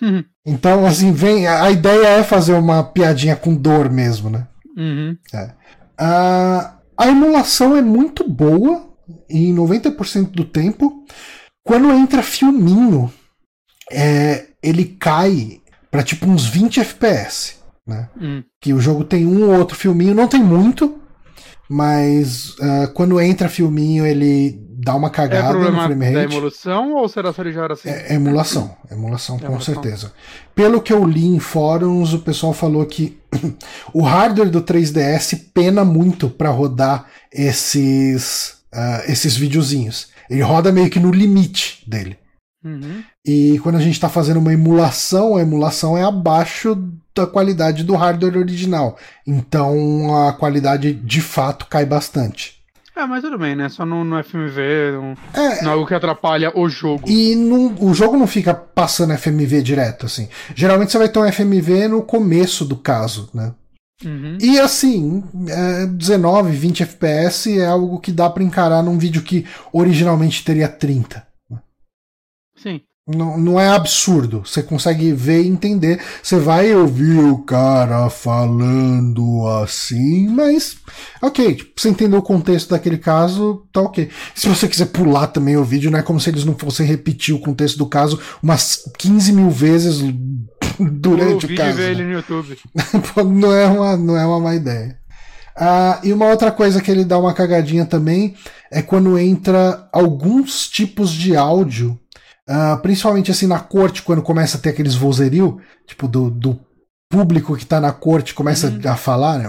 Uhum. Então, assim, vem. A ideia é fazer uma piadinha com dor mesmo, né? Uhum. É. Ah, a emulação é muito boa em 90% do tempo. Quando entra filminho, é, ele cai para tipo uns 20 FPS. Né? Hum. Que o jogo tem um ou outro filminho, não tem muito, mas ah, quando entra filminho ele dá uma É cagada no problema frame rate. emulação ou será que ele já era assim? É, é emulação, emulação com Emulação. certeza. Pelo que eu li em fóruns, o pessoal falou que o hardware do 3DS pena muito para rodar esses ah, esses videozinhos. Ele roda meio que no limite dele. Uhum. E quando a gente está fazendo uma emulação, a emulação é abaixo da qualidade do hardware original. Então a qualidade de fato cai bastante. É, mas tudo bem, né? Só no, no FMV, não, É, não é algo que atrapalha o jogo. E não- o jogo não fica passando FMV direto, assim. Geralmente você vai ter um FMV no começo do caso, né? Uhum. E assim, é, 19, 20 FPS é algo que dá pra encarar num vídeo que originalmente teria 30. Não, não é absurdo. Você consegue ver e entender. Você vai ouvir o cara falando assim, mas ok. Tipo, você entender o contexto daquele caso, tá ok. Se você quiser pular também o vídeo, não é como se eles não fossem repetir o contexto do caso umas 15 mil vezes durante o o, caso. ver né? ele no YouTube. Não, é uma, não é uma má ideia. Ah, e uma outra coisa que ele dá uma cagadinha também é quando entra alguns tipos de áudio, ah, principalmente assim na corte, quando começa a ter aqueles vozerio, tipo do, do público que tá na corte começa Uhum. a falar, né?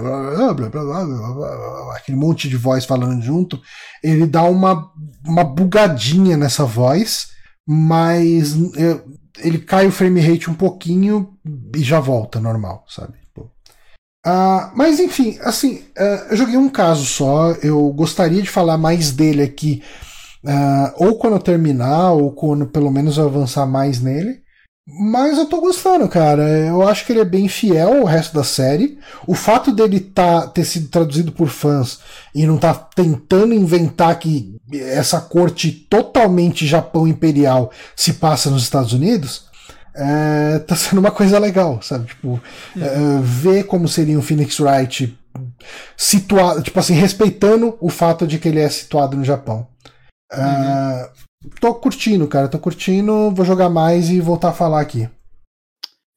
aquele monte de voz falando junto, ele dá uma, uma bugadinha nessa voz, mas eh, ele cai o frame rate um pouquinho e já volta normal, sabe? Ah, mas enfim, assim, ah, eu joguei um caso só, eu gostaria de falar mais dele aqui, ah, ou quando eu terminar, ou quando pelo menos eu avançar mais nele. Mas eu tô gostando, cara. Eu acho que ele é bem fiel ao resto da série. O fato dele tá, ter sido traduzido por fãs e não tá tentando inventar que essa corte totalmente Japão Imperial se passa nos Estados Unidos, é, tá sendo uma coisa legal, sabe? Tipo, é, ver como seria um Phoenix Wright situado, tipo assim, respeitando o fato de que ele é situado no Japão. É, tô curtindo, cara, tô curtindo, vou jogar mais e voltar a falar aqui.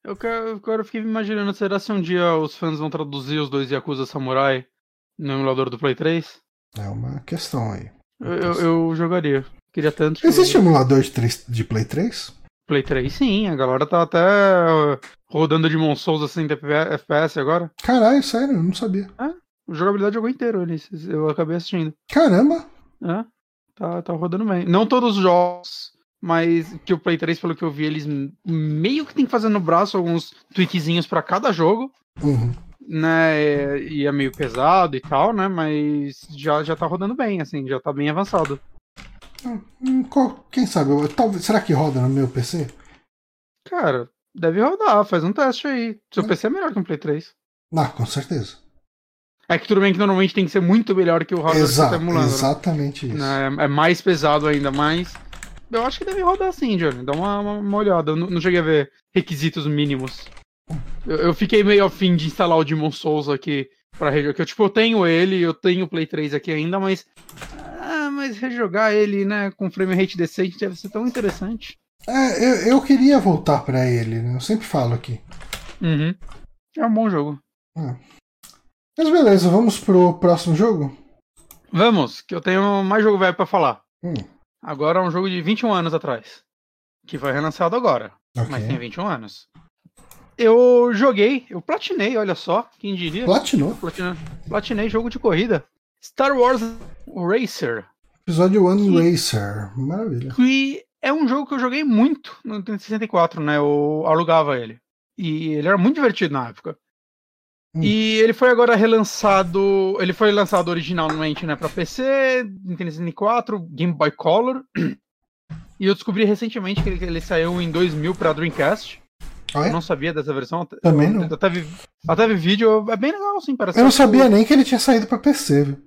Eu quero, agora eu fiquei me imaginando, será se um dia os fãs vão traduzir os dois Yakuza Samurai no emulador do Play 3? É uma questão aí. Eu, eu, eu jogaria. Queria tanto. Existe emulador de, 3, de Play 3? Play 3, sim. A galera tá até uh, rodando de Souls assim FPS agora. Caralho, sério, eu não sabia. A jogabilidade jogou inteiro. Eu acabei assistindo. Caramba! É, tá, tá rodando bem. Não todos os jogos, mas que o Play 3, pelo que eu vi, eles meio que tem que fazer no braço alguns tweakzinhos pra cada jogo, Uhum. né? E é meio pesado e tal, né? Mas já, já tá rodando bem, assim, já tá bem avançado. Hum, qual- Quem sabe? Talvez, será que roda no meu PC? Cara, deve rodar, faz um teste aí. Seu Hum. PC é melhor que um Play 3. Ah, com certeza. É que tudo bem que normalmente tem que ser muito melhor que o hardware que você Exa tá emulando. né? exatamente isso. né? É mais pesado ainda, mas eu acho que deve rodar sim, Johnny. Dá uma, uma, uma olhada. Eu não, não cheguei a ver requisitos mínimos. Eu, eu fiquei meio afim de instalar o Demon Souls aqui pra rejogar. Que eu, tipo, eu tenho ele, eu tenho o Play 3 aqui ainda, mas. Ah, mas rejogar ele, né, com frame rate decente deve ser tão interessante. É, eu, eu queria voltar pra ele, né? Eu sempre falo aqui. Uhum. É um bom jogo. Mas beleza, vamos pro próximo jogo? Vamos, que eu tenho mais jogo velho pra falar. Hum, Agora é um jogo de 21 anos atrás. Que foi relançado agora. ok. mas tem 21 anos. Eu joguei, eu platinei, olha só, quem diria? Platinou. Platina- platinei jogo de corrida. Star Wars Racer, Episódio 1 Que- Racer. Maravilha. que é um jogo que eu joguei muito no Nintendo 64, né? Eu alugava ele. E ele era muito divertido na época. Hum. E ele foi agora relançado. Ele foi lançado originalmente né, para PC, Nintendo 64, Game Boy Color. E eu descobri recentemente que ele, ele saiu em 2000 para Dreamcast. Ah, é? Eu não sabia dessa versão. Também não. Até vi, até vi vídeo, é bem legal, assim, parece. Eu não sabia o... nem que ele tinha saído pra PC, viu?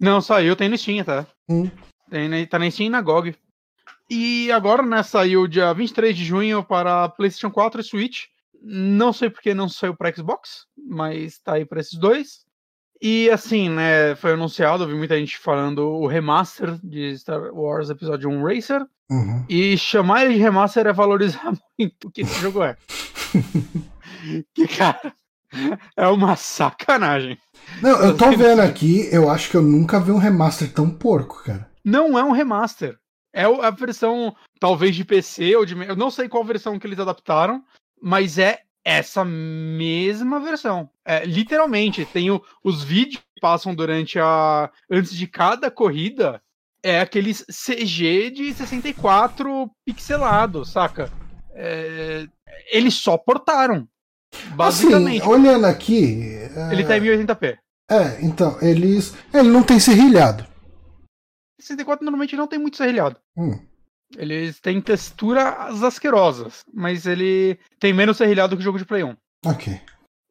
Não, saiu, tem no Steam, tá? Hum. Tem, tá na Steam e na GOG. E agora, né, saiu dia 23 de junho para PlayStation 4 e Switch. Não sei porque não saiu para Xbox, mas tá aí para esses dois. E assim, né, foi anunciado, vi muita gente falando o remaster de Star Wars Episódio 1 Racer. Uhum. E chamar ele de remaster é valorizar muito o que esse jogo é. que, cara, é uma sacanagem. Não, eu tô vendo aqui, eu acho que eu nunca vi um remaster tão porco, cara. Não é um remaster. É a versão, talvez, de PC ou de. Eu não sei qual versão que eles adaptaram, mas é essa mesma versão. É, literalmente, tem o, os vídeos que passam durante a. Antes de cada corrida, é aqueles CG de 64 pixelado, saca? É, eles só portaram. Basicamente. Assim, olhando aqui. Ele tá em 1080p. É, então, eles. Ele não tem serrilhado. 64 normalmente não tem muito serrilhado. Hum. Eles têm texturas asquerosas, mas ele tem menos serrilhado que o jogo de Play 1. Ok.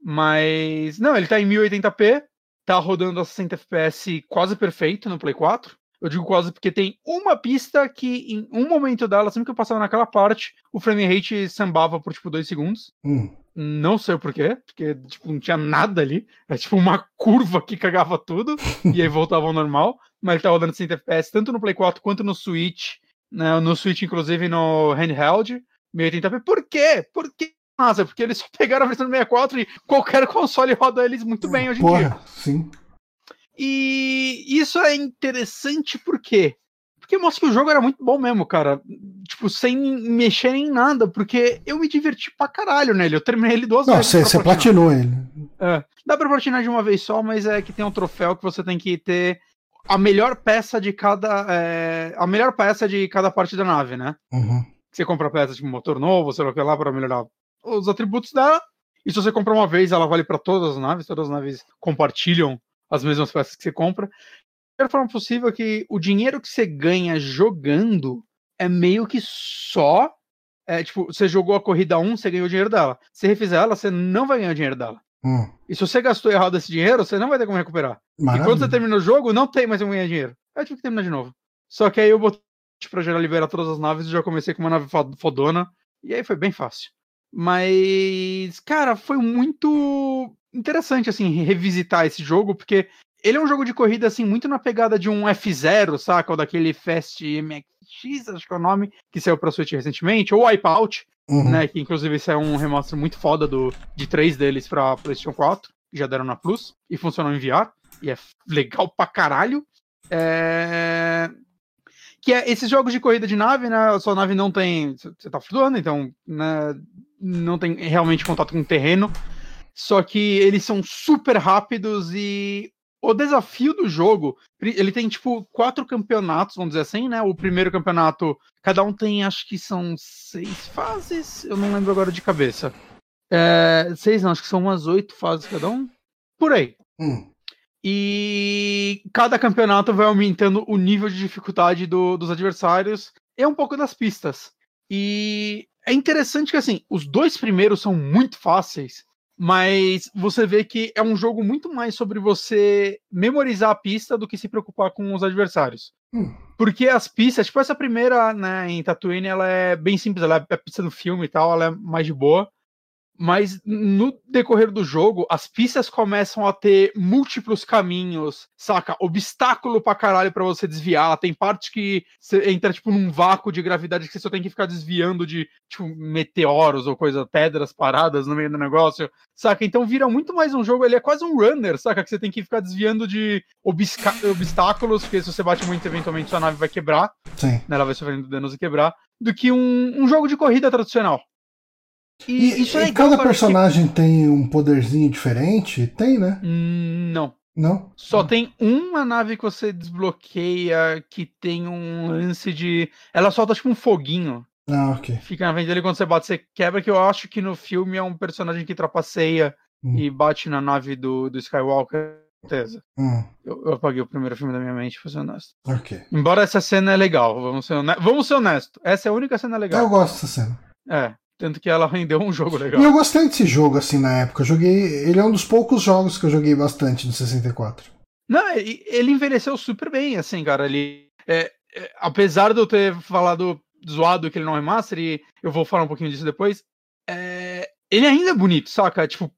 Mas. Não, ele tá em 1080p, tá rodando a 60 FPS quase perfeito no Play 4. Eu digo quase porque tem uma pista que, em um momento dela, sempre que eu passava naquela parte, o frame rate sambava por tipo 2 segundos. Hum. Não sei o porquê, porque tipo, não tinha nada ali. É tipo uma curva que cagava tudo e aí voltava ao normal. Mas ele tava rodando 60 FPS tanto no Play 4 quanto no Switch. Né, no Switch, inclusive no handheld, 1080p. Por quê? Por quê? Nossa, porque eles pegaram a versão do 64 e qualquer console roda eles muito bem hoje em Porra, dia. Sim. E isso é interessante por quê? Porque mostra que o jogo era muito bom mesmo, cara. Tipo, sem mexer em nada, porque eu me diverti pra caralho nele. Eu terminei ele duas Não, vezes. Não, você platinou ele. É, dá pra platinar de uma vez só, mas é que tem um troféu que você tem que ter a melhor peça de cada. É, a melhor peça de cada parte da nave, né? Uhum. Você compra peça tipo motor novo, sei lá que lá, pra melhorar os atributos dela. E se você comprar uma vez, ela vale para todas as naves, todas as naves compartilham as mesmas peças que você compra melhor forma possível que o dinheiro que você ganha jogando é meio que só. É, tipo, você jogou a corrida 1, você ganhou o dinheiro dela. Se refizer ela, você não vai ganhar o dinheiro dela. Hum. E se você gastou errado esse dinheiro, você não vai ter como recuperar. Maravilha. E quando você termina o jogo, não tem mais como ganhar dinheiro. Aí eu tive que terminar de novo. Só que aí eu botei pra gerar liberar todas as naves e já comecei com uma nave fodona. E aí foi bem fácil. Mas, cara, foi muito interessante, assim, revisitar esse jogo, porque ele é um jogo de corrida, assim, muito na pegada de um F0, saca? Ou daquele Fast MX, acho que é o nome, que saiu pra Switch recentemente, ou Wipeout, uhum. né? Que inclusive isso é um remaster muito foda do, de três deles pra PlayStation 4, que já deram na Plus, e funcionam em VR, e é legal pra caralho. É... Que é esses jogos de corrida de nave, né? A sua nave não tem. Você tá flutuando, então, né? Não tem realmente contato com o terreno. Só que eles são super rápidos e o desafio do jogo, ele tem tipo quatro campeonatos, vamos dizer assim, né? O primeiro campeonato, cada um tem, acho que são seis fases, eu não lembro agora de cabeça. É, seis, não, acho que são umas oito fases cada um. Por aí. Hum. E cada campeonato vai aumentando o nível de dificuldade do, dos adversários e um pouco das pistas. E é interessante que assim, os dois primeiros são muito fáceis mas você vê que é um jogo muito mais sobre você memorizar a pista do que se preocupar com os adversários. Hum. Porque as pistas, tipo essa primeira, né, em Tatooine, ela é bem simples, ela é a pista do filme e tal, ela é mais de boa. Mas no decorrer do jogo, as pistas começam a ter múltiplos caminhos, saca? Obstáculo pra caralho pra você desviar. Tem parte que você entra, tipo, num vácuo de gravidade que você só tem que ficar desviando de, tipo, meteoros ou coisa, pedras paradas no meio do negócio, saca? Então vira muito mais um jogo, ele é quase um runner, saca? Que você tem que ficar desviando de obstáculos, porque se você bate muito, eventualmente sua nave vai quebrar. Sim. Né? Ela vai sofrendo danos e quebrar. Do que um, um jogo de corrida tradicional. E, e isso é e cada personagem tem um poderzinho diferente? Tem, né? Hum, não. Não? Só tem uma nave que você desbloqueia que tem um lance de. Ela solta tipo um foguinho. Ah, ok. Fica na frente dele quando você bate, você quebra, que eu acho que no filme é um personagem que trapaceia hum. e bate na nave do, do Skywalker, certeza. Hum. Eu, eu, apaguei o primeiro filme da minha mente, pra ser honesto. Ok. Embora essa cena é legal, vamos ser, honestos. vamos ser honestos. Essa é a única cena legal. Eu gosto dessa cena. É. Tanto que ela rendeu um jogo legal. E eu gostei desse jogo, assim, na época. Eu joguei. Ele é um dos poucos jogos que eu joguei bastante no 64. Não, ele envelheceu super bem, assim, cara. Ele. É, é, apesar de eu ter falado zoado que ele não é master, e eu vou falar um pouquinho disso depois. É, ele ainda é bonito, saca? Tipo,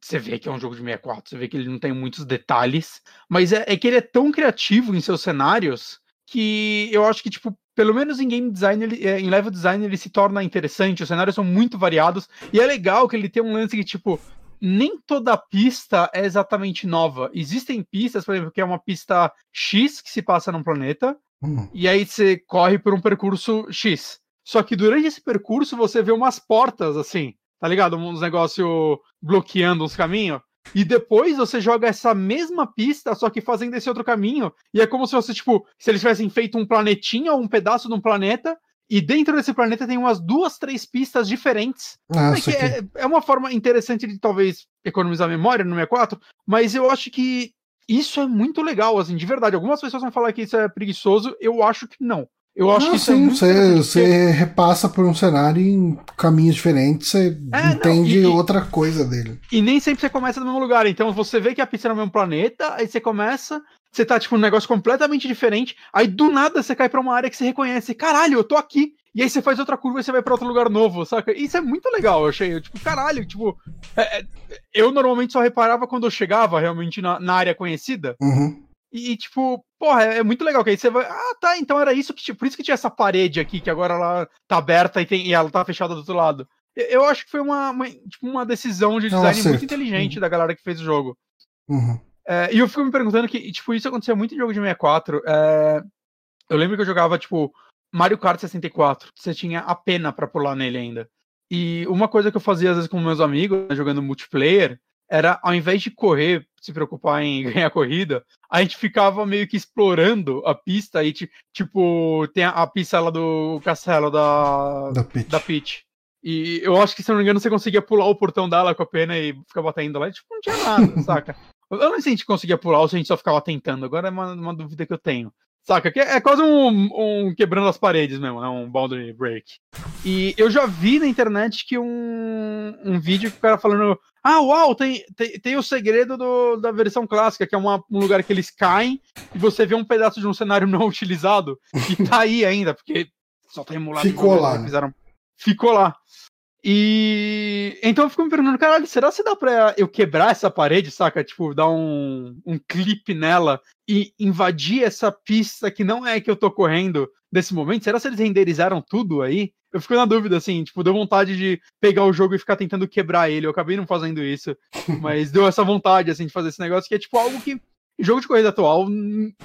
você vê que é um jogo de 64, você vê que ele não tem muitos detalhes, mas é, é que ele é tão criativo em seus cenários que eu acho que, tipo, pelo menos em game design, ele, é, em level design, ele se torna interessante. Os cenários são muito variados. E é legal que ele tem um lance que, tipo, nem toda pista é exatamente nova. Existem pistas, por exemplo, que é uma pista X que se passa num planeta, hum. e aí você corre por um percurso X. Só que durante esse percurso você vê umas portas, assim, tá ligado? Uns negócios bloqueando uns caminhos. E depois você joga essa mesma pista, só que fazendo esse outro caminho. E é como se fosse, tipo, se eles tivessem feito um planetinha ou um pedaço de um planeta. E dentro desse planeta tem umas duas, três pistas diferentes. Ah, é, é, é, uma forma interessante de talvez economizar memória no 64, mas eu acho que isso é muito legal, assim, de verdade. Algumas pessoas vão falar que isso é preguiçoso, eu acho que não. Eu acho que sim, é você, você repassa por um cenário em caminhos diferentes, você é, entende não, e, outra coisa dele. E nem sempre você começa no mesmo lugar. Então você vê que a pista é no mesmo planeta, aí você começa, você tá tipo um negócio completamente diferente, aí do nada você cai para uma área que você reconhece, caralho, eu tô aqui. E aí você faz outra curva e você vai para outro lugar novo, saca? Isso é muito legal, eu achei. Eu, tipo, caralho, tipo, é, é, eu normalmente só reparava quando eu chegava realmente na, na área conhecida. Uhum. E, tipo, porra, é, é, muito legal, que aí você vai. Ah, tá, então era isso que. Por isso que tinha essa parede aqui, que agora ela tá aberta e, tem, e ela tá fechada do outro lado. Eu acho que foi uma, uma, tipo, uma decisão de design muito inteligente uhum. da galera que fez o jogo. Uhum. É, e eu fico me perguntando que, tipo, isso acontecia muito em jogo de 64. É, eu lembro que eu jogava, tipo, Mario Kart 64. Você tinha a pena pra pular nele ainda. E uma coisa que eu fazia às vezes com meus amigos, né, jogando multiplayer, era ao invés de correr, se preocupar em ganhar corrida, a gente ficava meio que explorando a pista e tipo, tem a, a pista lá do castelo da da Peach. da. E eu acho que, se não me engano, você conseguia pular o portão dela com a pena e ficar batendo lá. E, tipo, não tinha nada, saca? Eu não sei se a gente conseguia pular ou se a gente só ficava tentando. Agora é uma, uma dúvida que eu tenho. Saca? Que é quase um, um, quebrando as paredes mesmo, né? Um boundary break. E eu já vi na internet que um, um vídeo que o cara falando. Ah, uau, tem, tem, tem o segredo do, da versão clássica, que é uma, um lugar que eles caem e você vê um pedaço de um cenário não utilizado e tá aí ainda, porque só tá emulado. Ficou lá. Né? Fizeram... Ficou lá. E então eu fico me perguntando, caralho, será que dá pra eu quebrar essa parede, saca? Tipo, dar um, um clipe nela e invadir essa pista que não é que eu tô correndo desse momento? Será que eles renderizaram tudo aí? Eu fico na dúvida, assim, tipo, deu vontade de pegar o jogo e ficar tentando quebrar ele. Eu acabei não fazendo isso, mas deu essa vontade, assim, de fazer esse negócio que é tipo algo que jogo de corrida atual,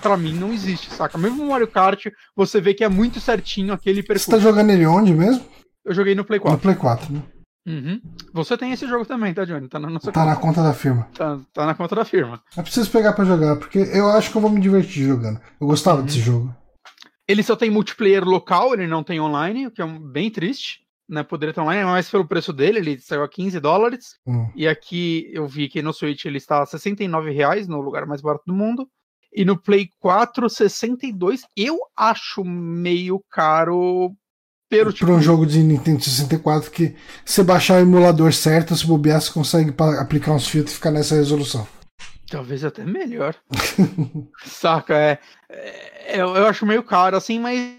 para mim, não existe, saca? Mesmo no Mario Kart, você vê que é muito certinho aquele percurso. Você tá jogando ele onde mesmo? Eu joguei no Play 4. No Play 4, né? Uhum. Você tem esse jogo também, tá, Johnny? Tá na nossa Tá conta. na conta da firma. Tá, tá, na conta da firma. Eu preciso pegar para jogar, porque eu acho que eu vou me divertir jogando. Eu gostava uhum. desse jogo. Ele só tem multiplayer local, ele não tem online, o que é bem triste. Né, poderia ter online, mas pelo preço dele, ele saiu a 15 dólares. Hum. E aqui eu vi que no Switch ele está a 69 reais, no lugar mais barato do mundo. E no Play 4, 62. Eu acho meio caro pelo tipo... Para um jogo de Nintendo 64 que você baixar o emulador certo, se bobear, você consegue aplicar uns filtros e ficar nessa resolução. Talvez até melhor. Saca, é, é, eu, acho meio caro assim, mas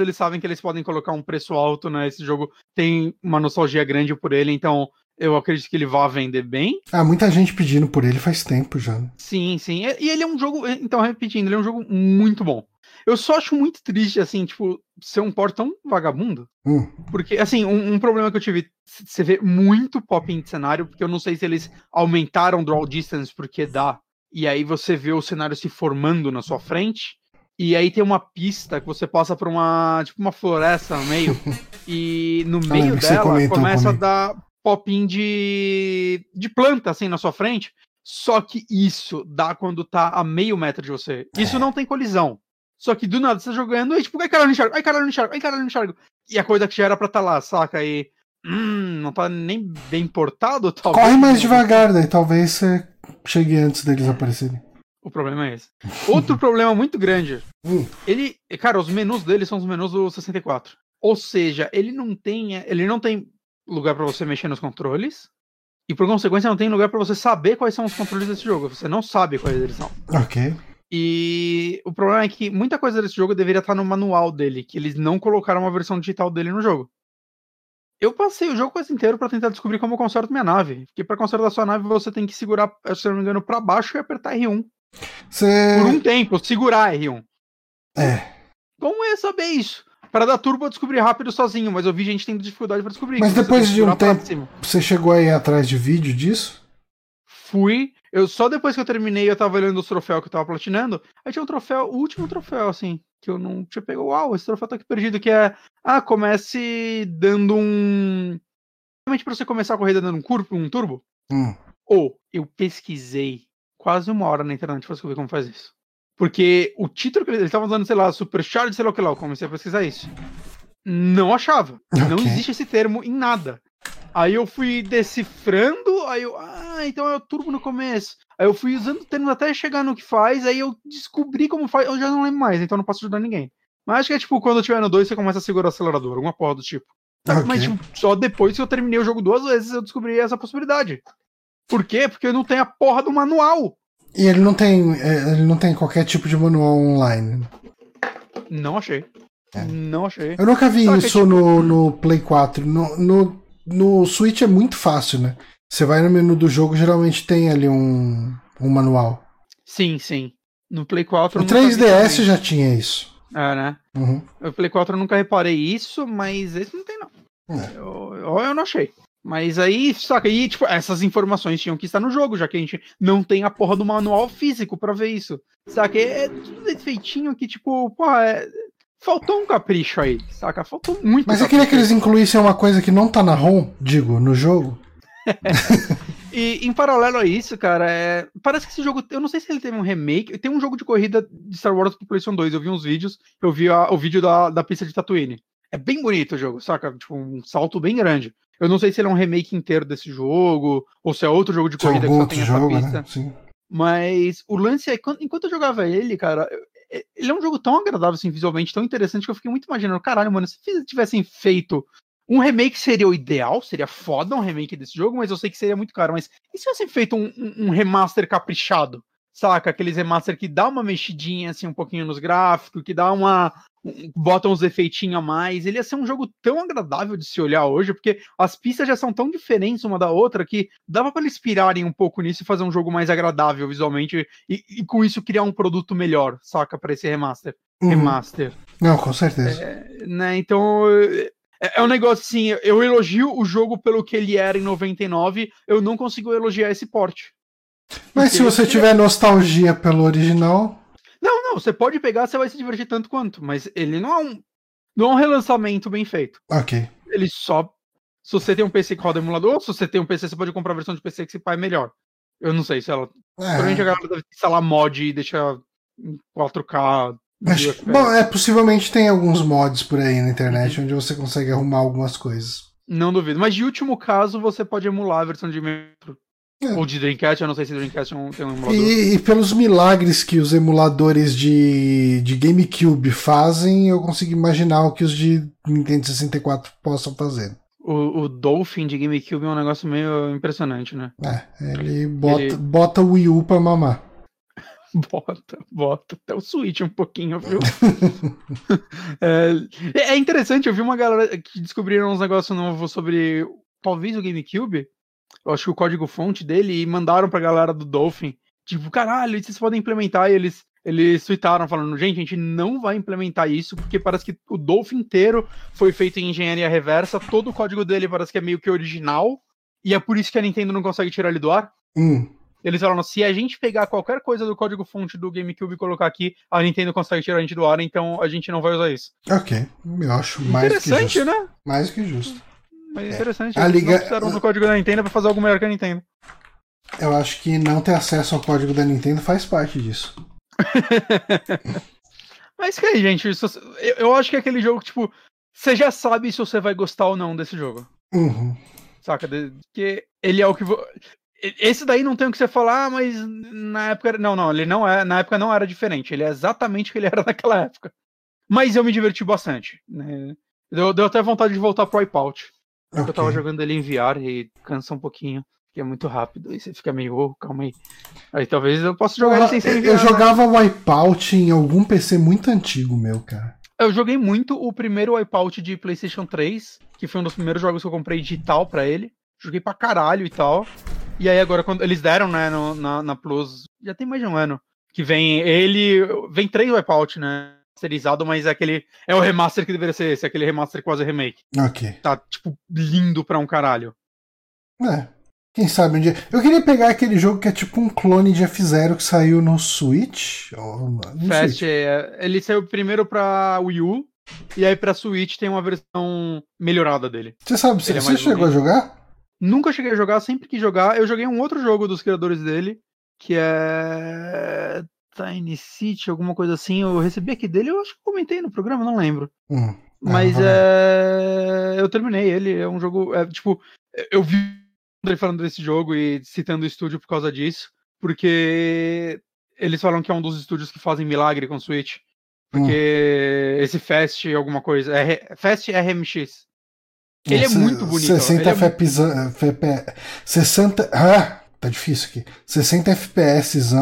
eles sabem que eles podem colocar um preço alto, né? Esse jogo tem uma nostalgia grande por ele, então eu acredito que ele vá vender bem. Ah, muita gente pedindo por ele faz tempo já. Né? Sim, sim. E ele é um jogo, então repetindo, ele é um jogo muito bom. Eu só acho muito triste, assim, tipo, ser um port tão vagabundo. Hum. Porque, assim, um, um, problema que eu tive, você vê muito pop-in de cenário, porque eu não sei se eles aumentaram draw distance porque dá. E aí você vê o cenário se formando na sua frente. E aí tem uma pista que você passa por uma, tipo, uma floresta no meio. e no ah, meio dela começa a dar pop-in de, de planta, assim, na sua frente. Só que isso dá quando tá a meio metro de você. Isso é. não tem colisão. Só que do nada você tá jogando e tipo, ai caralho, não enxergo, ai caralho, não enxergo, ai caralho, não enxergo. E a coisa que já era pra tá lá, saca? E hum, não tá nem bem portado, talvez. Corre mais devagar, daí talvez você chegue antes deles aparecerem. O problema é esse. Outro problema muito grande. Hum. Ele, cara, os menus dele são os menus do 64. Ou seja, ele não tem, ele não tem lugar para você mexer nos controles. E por consequência não tem lugar para você saber quais são os controles desse jogo. Você não sabe quais eles são. Ok. E o problema é que muita coisa desse jogo deveria estar no manual dele, que eles não colocaram uma versão digital dele no jogo. Eu passei o jogo quase inteiro para tentar descobrir como eu conserto minha nave. Porque para consertar sua nave você tem que segurar, se eu não me engano, para baixo e apertar R1. Você. Por um tempo, segurar R1. É. Como eu ia saber isso? Para dar turbo eu descobri rápido sozinho, mas eu vi gente tendo dificuldade para descobrir. Mas você depois de um tempo-. Você chegou aí atrás de vídeo disso? Fui. Eu só depois que eu terminei, eu tava olhando os troféus que eu tava platinando. Aí tinha um troféu, o último troféu, assim, que eu não tinha pego. Uau, esse troféu tá aqui perdido, que é. Ah, comece dando um. Realmente pra você começar a corrida dando um, curvo, um turbo. Hum. Ou eu pesquisei quase uma hora na internet pra descobrir como faz isso. Porque o título que eles estavam usando, sei lá, Supercharge, sei lá o que lá, eu comecei a pesquisar isso. Não achava. Não Ok. existe esse termo em nada. Aí eu fui decifrando, aí eu, ah, então é o turbo no começo. Aí eu fui usando termos até chegar no que faz, aí eu descobri como faz, eu já não lembro mais, então eu não posso ajudar ninguém. Mas acho que é tipo, quando eu tiver no 2, você começa a segurar o acelerador, alguma porra do tipo. Ok. Mas tipo, só depois que eu terminei o jogo duas vezes eu descobri essa possibilidade. Por quê? Porque não tem a porra do manual. E ele não tem. é, Ele não tem qualquer tipo de manual online. Não achei. É. Não achei. Eu nunca vi Só isso tipo- no, no Play 4. No, no, no Switch é muito fácil, né? Você vai no menu do jogo, geralmente tem ali um, um manual. Sim, sim. No Play 4 O eu nunca vi 3DS também. já tinha isso. É, né? Uhum. No Play 4 eu nunca reparei isso, mas esse não tem, não. É. Eu, eu não achei. Mas aí, saca, aí, tipo, essas informações tinham que estar no jogo, já que a gente não tem a porra do manual físico pra ver isso. Saca? É tudo feitinho que, tipo, porra, é... faltou um capricho aí, saca? Faltou muito Mas eu queria que eles incluíssem uma coisa que não tá na ROM, digo, no jogo. E em paralelo a isso, cara, é... parece que esse jogo. Eu não sei se ele teve um remake. Tem um jogo de corrida de Star Wars pro PlayStation 2. Eu vi uns vídeos. Eu vi a- o vídeo da, da pista de Tatooine. É bem bonito o jogo, saca? Tipo, um salto bem grande. Eu não sei se ele é um remake inteiro desse jogo, ou se é outro jogo de Se é corrida que só tem essa jogo, pista. né? Sim. Mas o lance é, enquanto, eu jogava ele, cara, é- ele é um jogo tão agradável, assim, visualmente, tão interessante, que eu fiquei muito imaginando, caralho, mano, se tivessem feito um remake seria o ideal, seria foda um remake desse jogo, mas eu sei que seria muito caro. Mas e se tivessem feito um, um- um remaster caprichado? Saca? Aqueles remaster que dá uma mexidinha assim um pouquinho nos gráficos, que dá uma. Um- bota uns efeitinhos a mais. Ele ia ser um jogo tão agradável de se olhar hoje, porque as pistas já são tão diferentes uma da outra que dava pra eles pirarem um pouco nisso e fazer um jogo mais agradável visualmente e, e com isso criar um produto melhor, saca? Pra esse remaster. Uhum. Remaster Não, com certeza. né? Então é, é um negócio assim, eu elogio o jogo pelo que ele era em 99, eu não consigo elogiar esse porte. Mas se você tiver nostalgia pelo original, Não, não, você pode pegar, você vai se divertir tanto quanto, mas ele não é um não é um relançamento bem feito. ok. Ele só se você tem um PC que roda emulador, ou se você tem um PC, você pode comprar a versão de PC que se pai é melhor. Eu não sei se ela. Provavelmente a É, galera deve instalar mod e deixar em 4K. acho- 1000 FPS. bom, é, possivelmente tem alguns mods por aí na internet onde você consegue arrumar algumas coisas. Não duvido. Mas de último caso, você pode emular a versão de Metro. É. Ou de Dreamcast, eu não sei se Dreamcast é um- tem um emulador. E, e pelos milagres que os emuladores de, de GameCube fazem, eu consigo imaginar o que os de Nintendo 64 possam fazer. O, o Dolphin de GameCube é um negócio meio impressionante, né? É, ele bota, Ele- bota o Wii U pra mamar. Bota, bota. Até o Switch um pouquinho, viu? é, é interessante, eu vi uma galera que descobriram uns negócios novos sobre talvez o GameCube. Eu acho que o código-fonte dele e mandaram pra galera do Dolphin. Tipo, caralho, vocês podem implementar. E eles, eles tweetaram falando: gente, a gente não vai implementar isso porque parece que o Dolphin inteiro foi feito em engenharia reversa. Todo o código dele parece que é meio que original. E é por isso que a Nintendo não consegue tirar ele do ar. Hum, Eles falaram, se a gente pegar qualquer coisa do código fonte do GameCube e colocar aqui, a Nintendo consegue tirar a gente do ar, então a gente não vai usar isso. ok. Eu acho mais que interessante, justo. né? Mais que justo. Mas interessante. A Eles liga- precisaram do código da Nintendo pra fazer algo melhor que a Nintendo. Eu acho que não ter acesso ao código da Nintendo faz parte disso. Mas que aí, gente, isso- eu, eu acho que é aquele jogo tipo, você já sabe se você vai gostar ou não desse jogo. Uhum. Saca? Que ele é o que. Esse daí não tem o que você falar, mas na época. Não, não, ele não é. Na época não era diferente. Ele é exatamente o que ele era naquela época. Mas eu me diverti bastante. Né? Deu, deu até vontade de voltar pro Wipeout. Okay. Eu tava jogando ele em VR e cansa um pouquinho. Que é muito rápido. E você fica meio, oh, calma aí. Aí talvez eu possa jogar ele sem ser em VR. Eu né? jogava Wipeout em algum PC muito antigo, meu, cara. Eu joguei muito o primeiro Wipeout de PlayStation 3, que foi um dos primeiros jogos que eu comprei digital para ele. Joguei pra caralho e tal. E aí agora, quando eles deram, né, no, na, na Plus, já tem mais de um ano, que vem ele. Vem três Wipeout, né? Masterizado, mas é aquele. É o remaster que deveria ser esse, aquele remaster quase remake. Ok. Tá, tipo, lindo pra um caralho. É. Quem sabe um dia. Eu queria pegar aquele jogo que é tipo um clone de F0 que saiu no Switch. Ou no Fast, Switch. É, ele saiu primeiro pra Wii U. E aí pra Switch tem uma versão melhorada dele. Você sabe, você, é você chegou a jogar? Nunca cheguei a jogar, sempre que jogar. Eu joguei um outro jogo dos criadores dele, que é. Tiny City, alguma coisa assim. Eu recebi aqui dele, eu acho que comentei no programa, não lembro. Hum, Mas é. Eu terminei ele. É um jogo. É, tipo, eu vi ele falando desse jogo e citando o estúdio por causa disso. Porque eles falam que é um dos estúdios que fazem milagre com Switch. Porque hum. esse Fast alguma coisa. É, Fast RMX. Ele é muito bonito. 60 FPS. É... FP... 60. Ah, tá difícil aqui. 60 FPS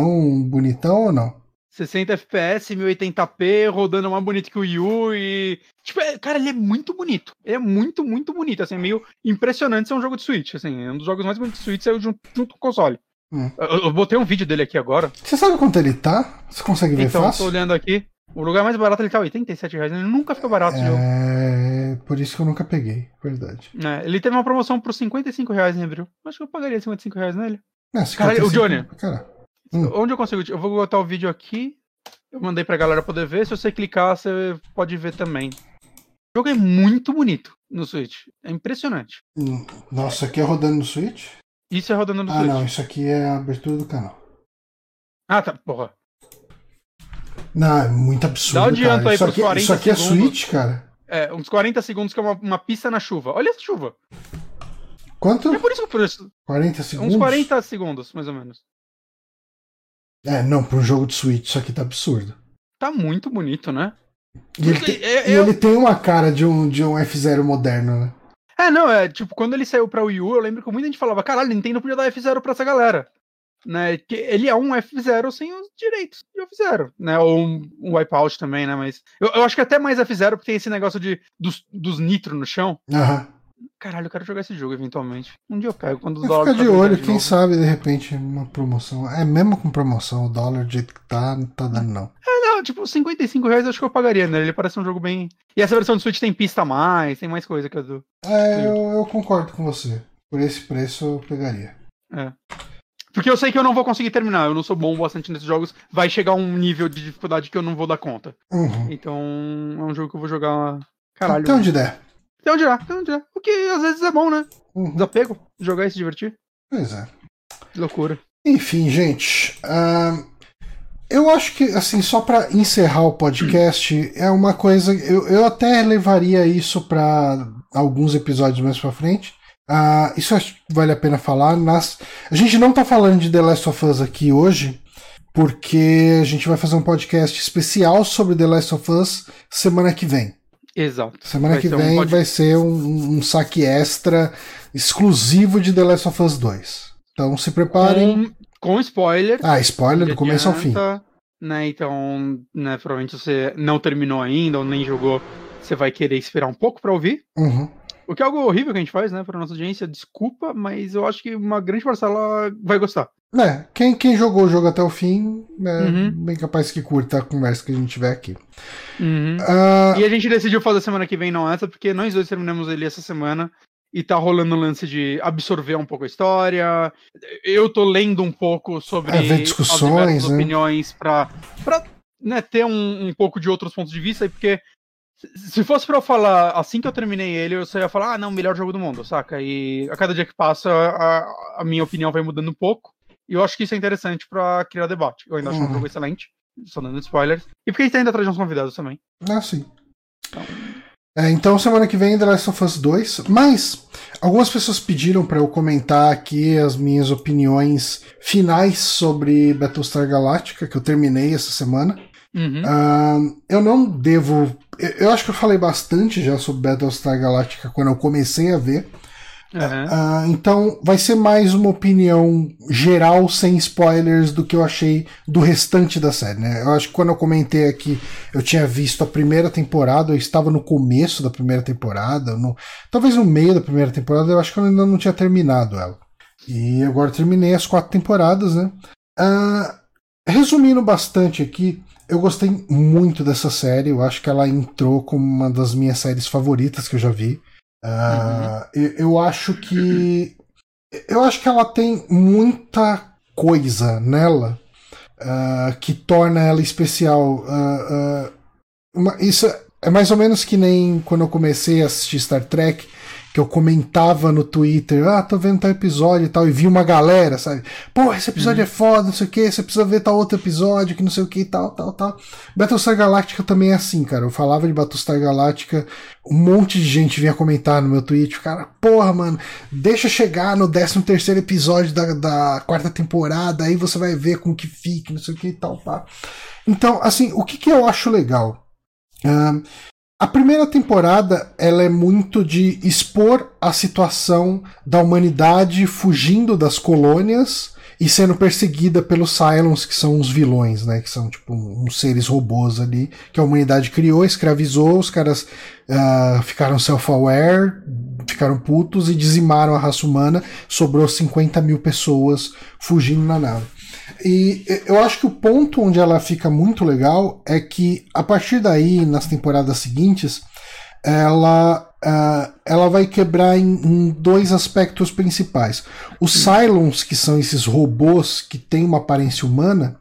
bonitão ou não? 60 FPS, 1080p, rodando mais bonito que o Wii U e. Tipo, é, cara, ele é muito bonito. Ele é muito, muito bonito. Assim, é meio impressionante ser um jogo de Switch. Assim, é um dos jogos mais bonitos de Switch saiu junto, junto com o console. Hum. Eu, eu, botei um vídeo dele aqui agora. Você sabe quanto ele tá? Você consegue ver então, fácil? Então, tô olhando aqui. O lugar mais barato ele tá 87 reais. Ele nunca fica barato é... jogo. Por isso que eu nunca peguei, verdade. É, ele teve uma promoção por 55 reais em abril. Acho que eu pagaria 55 reais nele. É, 55... o Johnny. Cara. Hum. Onde eu consigo? Eu vou botar o vídeo aqui. Eu mandei pra galera poder ver. Se você clicar, você pode ver também. O jogo é muito bonito no Switch. É impressionante. Hum, nossa, aqui é rodando no Switch? Isso é rodando no ah, Switch. Ah, não. Isso aqui é a abertura do canal. Ah, tá. Porra. Não, é muito absurdo. Dá um adianto cara. aí isso pros aqui, 40 Isso aqui segundos. é Switch, cara? É, uns 40 segundos que é uma, uma pista na chuva. Olha essa chuva. Quanto? É por isso que por isso. 40 segundos? Uns 40 segundos, mais ou menos. É, não, para um jogo de Switch, isso aqui tá absurdo. Tá muito bonito, né? E, ele, tem, é, e ele tem uma cara de um, de um F0 moderno, né? É, não, é tipo, quando ele saiu pra Wii U, eu lembro que muita gente falava, caralho, Nintendo podia dar F0 pra essa galera. Né, que ele é um F0 sem os direitos de F0, né? Ou um, um Wipeout também, né? Mas eu, eu acho que até mais F0 porque tem esse negócio de, dos, dos nitro no chão. Aham. Caralho, eu quero jogar esse jogo eventualmente. Um dia eu pego quando os dólares. Fica de olho, de quem sabe de repente uma promoção. É mesmo com promoção, o dólar do jeito que tá, não tá dando não. É, não, tipo, 55 reais eu acho que eu pagaria, né? Ele parece um jogo bem. E essa versão do Switch tem pista a mais, tem mais coisa que a do. É, eu, eu concordo com você. Por esse preço eu pegaria. É. Porque eu sei que eu não vou conseguir terminar, eu não sou bom bastante nesses jogos, vai chegar um nível de dificuldade que eu não vou dar conta. Uhum. Então, é um jogo que eu vou jogar. Caralho. Até onde der. Até onde der, até onde der. O que às vezes é bom, né? Uhum. Desapego, jogar e se divertir. Pois é. Loucura. Enfim, gente. Uh, eu acho que, assim, só para encerrar o podcast, é uma coisa. Eu, eu até levaria isso para alguns episódios mais pra frente. Uh, isso acho que vale a pena falar. Nas... A gente não tá falando de The Last of Us aqui hoje, porque a gente vai fazer um podcast especial sobre The Last of Us semana que vem. Exato. Semana vai que vem um pod... vai ser um, um, saque extra exclusivo de The Last of Us 2. Então se preparem. Com, com spoiler. Ah, spoiler do começo adianta, ao fim. Né, então, né, provavelmente você não terminou ainda ou nem jogou, você vai querer esperar um pouco para ouvir. Uhum. O que é algo horrível que a gente faz, né, para nossa audiência, desculpa, mas eu acho que uma grande parcela vai gostar. É, quem, quem jogou o jogo até o fim, é uhum. bem capaz que curta a conversa que a gente tiver aqui. Uhum. Uh... E a gente decidiu fazer semana que vem, não essa, porque nós dois terminamos ele essa semana e tá rolando o lance de absorver um pouco a história. Eu tô lendo um pouco sobre é, ver discussões, as né? opiniões para né, ter um, um pouco de outros pontos de vista, porque se fosse pra eu falar assim que eu terminei ele, eu só ia falar, ah, não, melhor jogo do mundo, saca? E a cada dia que passa, a, a minha opinião vai mudando um pouco. E eu acho que isso é interessante pra criar debate. Eu ainda acho uhum. um jogo excelente, só dando spoilers. E porque a gente tá indo atrás de uns convidados também. Ah, sim. Então, É, então semana que vem The Last of Us 2, mas algumas pessoas pediram para eu comentar aqui as minhas opiniões finais sobre Battlestar Galactica, que eu terminei essa semana. Uhum. Uh, eu não devo. Eu, acho que eu falei bastante já sobre Battlestar Galactica quando eu comecei a ver. Uhum. Uh, então vai ser mais uma opinião geral, sem spoilers, do que eu achei do restante da série. Né? Eu acho que quando eu comentei aqui, eu tinha visto a primeira temporada, eu estava no começo da primeira temporada, no, talvez no meio da primeira temporada, eu acho que eu ainda não tinha terminado ela. E agora terminei as quatro temporadas, né? Uh, resumindo bastante aqui, eu gostei muito dessa série, eu acho que ela entrou como uma das minhas séries favoritas que eu já vi. Uh, eu, eu, acho que. Eu acho que ela tem muita coisa nela uh, que torna ela especial. Uh, uma, isso é mais ou menos que nem quando eu comecei a assistir Star Trek que eu comentava no Twitter, ah, tô vendo tal episódio e tal, e vi uma galera, sabe? Pô, esse episódio uhum. é foda, não sei o que, você precisa ver tal outro episódio, que não sei o que, tal, tal, tal. Battlestar Galactica também é assim, cara. Eu falava de Battlestar Galactica, um monte de gente vinha comentar no meu tweet, cara, porra, mano, deixa chegar no 13 terceiro episódio da, da quarta temporada, aí você vai ver como que fica, não sei o que e tal, pá. Então, assim, o que que eu acho legal? Uh, a primeira temporada ela é muito de expor a situação da humanidade fugindo das colônias e sendo perseguida pelos Cylons, que são os vilões, né? Que são tipo uns seres robôs ali que a humanidade criou, escravizou, os caras uh, ficaram self-aware, ficaram putos e dizimaram a raça humana. Sobrou 50 mil pessoas fugindo na nave. E eu acho que o ponto onde ela fica muito legal é que a partir daí, nas temporadas seguintes, ela, uh, ela vai quebrar em, em, dois aspectos principais. Os Cylons, que são esses robôs que têm uma aparência humana,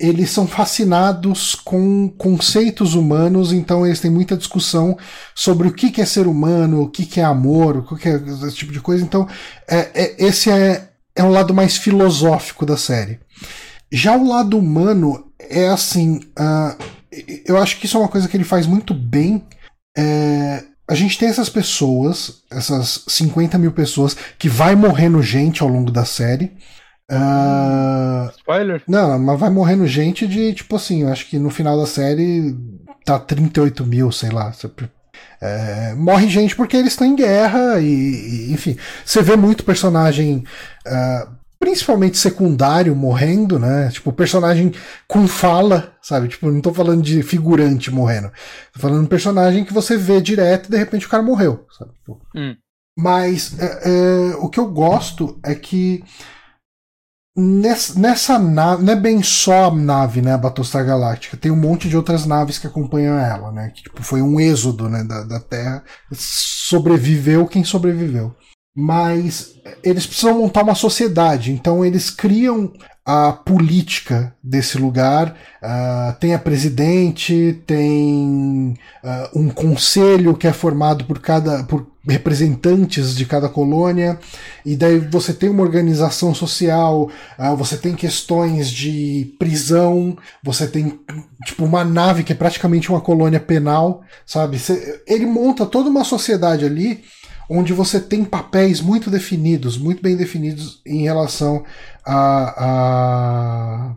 eles são fascinados com conceitos humanos, então eles têm muita discussão sobre o que é ser humano, o que é amor, o que é esse tipo de coisa. Então, é, é, esse é, é um lado mais filosófico da série. Já o lado humano é assim. Uh, eu acho que isso é uma coisa que ele faz muito bem. É, a gente tem essas pessoas, essas 50 mil pessoas, que vai morrendo gente ao longo da série. Uh, Spoiler? Não, mas vai morrendo gente de, tipo assim, eu acho que no final da série tá 38 mil, sei lá. É, morre gente porque eles estão em guerra e, e, enfim. Você vê muito personagem. Uh, principalmente secundário morrendo, né? Tipo, personagem com fala, sabe? Tipo, não tô falando de figurante morrendo. Tô falando de um personagem que você vê direto e de repente o cara morreu, sabe? Tipo, hum. Mas é, é, o que eu gosto é que nessa, nessa nave, não é bem só a nave, né, a Battlestar Galáctica, tem um monte de outras naves que acompanham ela, né, que tipo, foi um êxodo, né, da, da Terra, sobreviveu quem sobreviveu. Mas eles precisam montar uma sociedade, então eles criam a política desse lugar. Uh, tem a presidente, tem uh, um conselho que é formado por cada por representantes de cada colônia, e daí você tem uma organização social, uh, você tem questões de prisão, você tem tipo uma nave que é praticamente uma colônia penal, sabe? ele monta toda uma sociedade ali onde você tem papéis muito definidos, muito bem definidos em relação a,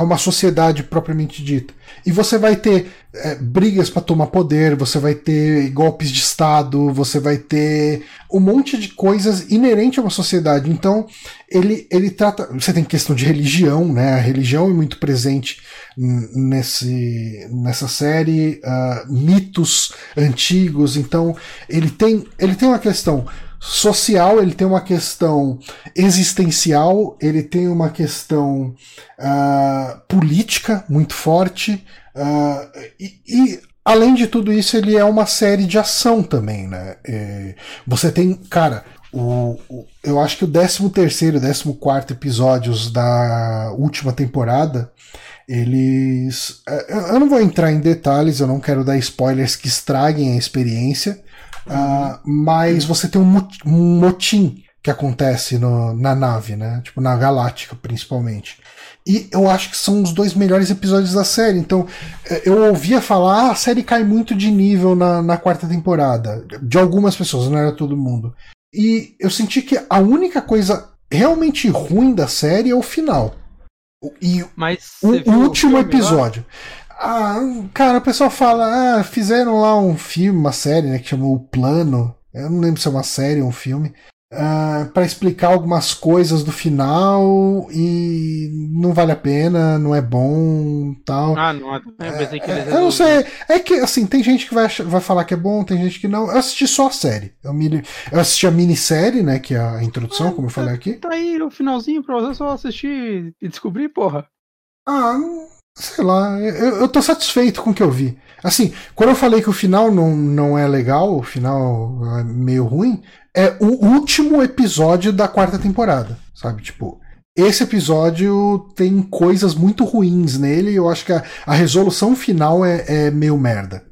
a uma sociedade propriamente dita. E você vai ter é, brigas para tomar poder, você vai ter golpes de Estado, você vai ter um monte de coisas inerente a uma sociedade. Então, ele, ele trata. Você tem questão de religião, né? A religião é muito presente nesse, nessa série, uh, mitos antigos. Então, ele tem, ele tem uma questão social, ele tem uma questão existencial, ele tem uma questão uh, política muito forte, uh, e, e, além de tudo isso, ele é uma série de ação também, né? É, você tem, cara, o, o, eu acho que o 13 terceiro, 14 quarto episódios da última temporada, eles. É, eu não vou entrar em detalhes, eu não quero dar spoilers que estraguem a experiência, Uh, mas você tem um motim que acontece no, na nave, né? Tipo, na Galáctica, principalmente. E eu acho que são os dois melhores episódios da série. Então, é, eu ouvia falar, ah, a série cai muito de nível na, na quarta temporada. De algumas pessoas, não era todo mundo. E eu senti que a única coisa realmente ruim da série é o final. E Mas o último episódio. Ah, cara, o pessoal fala, ah, fizeram lá um filme, uma série, né, que chamou O Plano. Eu não lembro se é uma série ou um filme uh, ah, para explicar algumas coisas do final e não vale a pena, não é bom, tal. Ah, não, eu pensei que eles é, Eu não sei, é que assim, tem gente que vai, vai falar que é bom, tem gente que não. Eu assisti só a série. Eu, me, eu assisti a minissérie, né, que é a introdução, ah, como eu falei aqui. Tá aí o finalzinho pra você só assistir e descobrir, porra. Ah, sei lá, eu, eu tô satisfeito com o que eu vi. Assim, quando eu falei que o final não, não é legal, o final é meio ruim, é o último episódio da quarta temporada, sabe? Tipo, esse episódio tem coisas muito ruins nele e eu acho que a, a resolução final é, é, meio merda.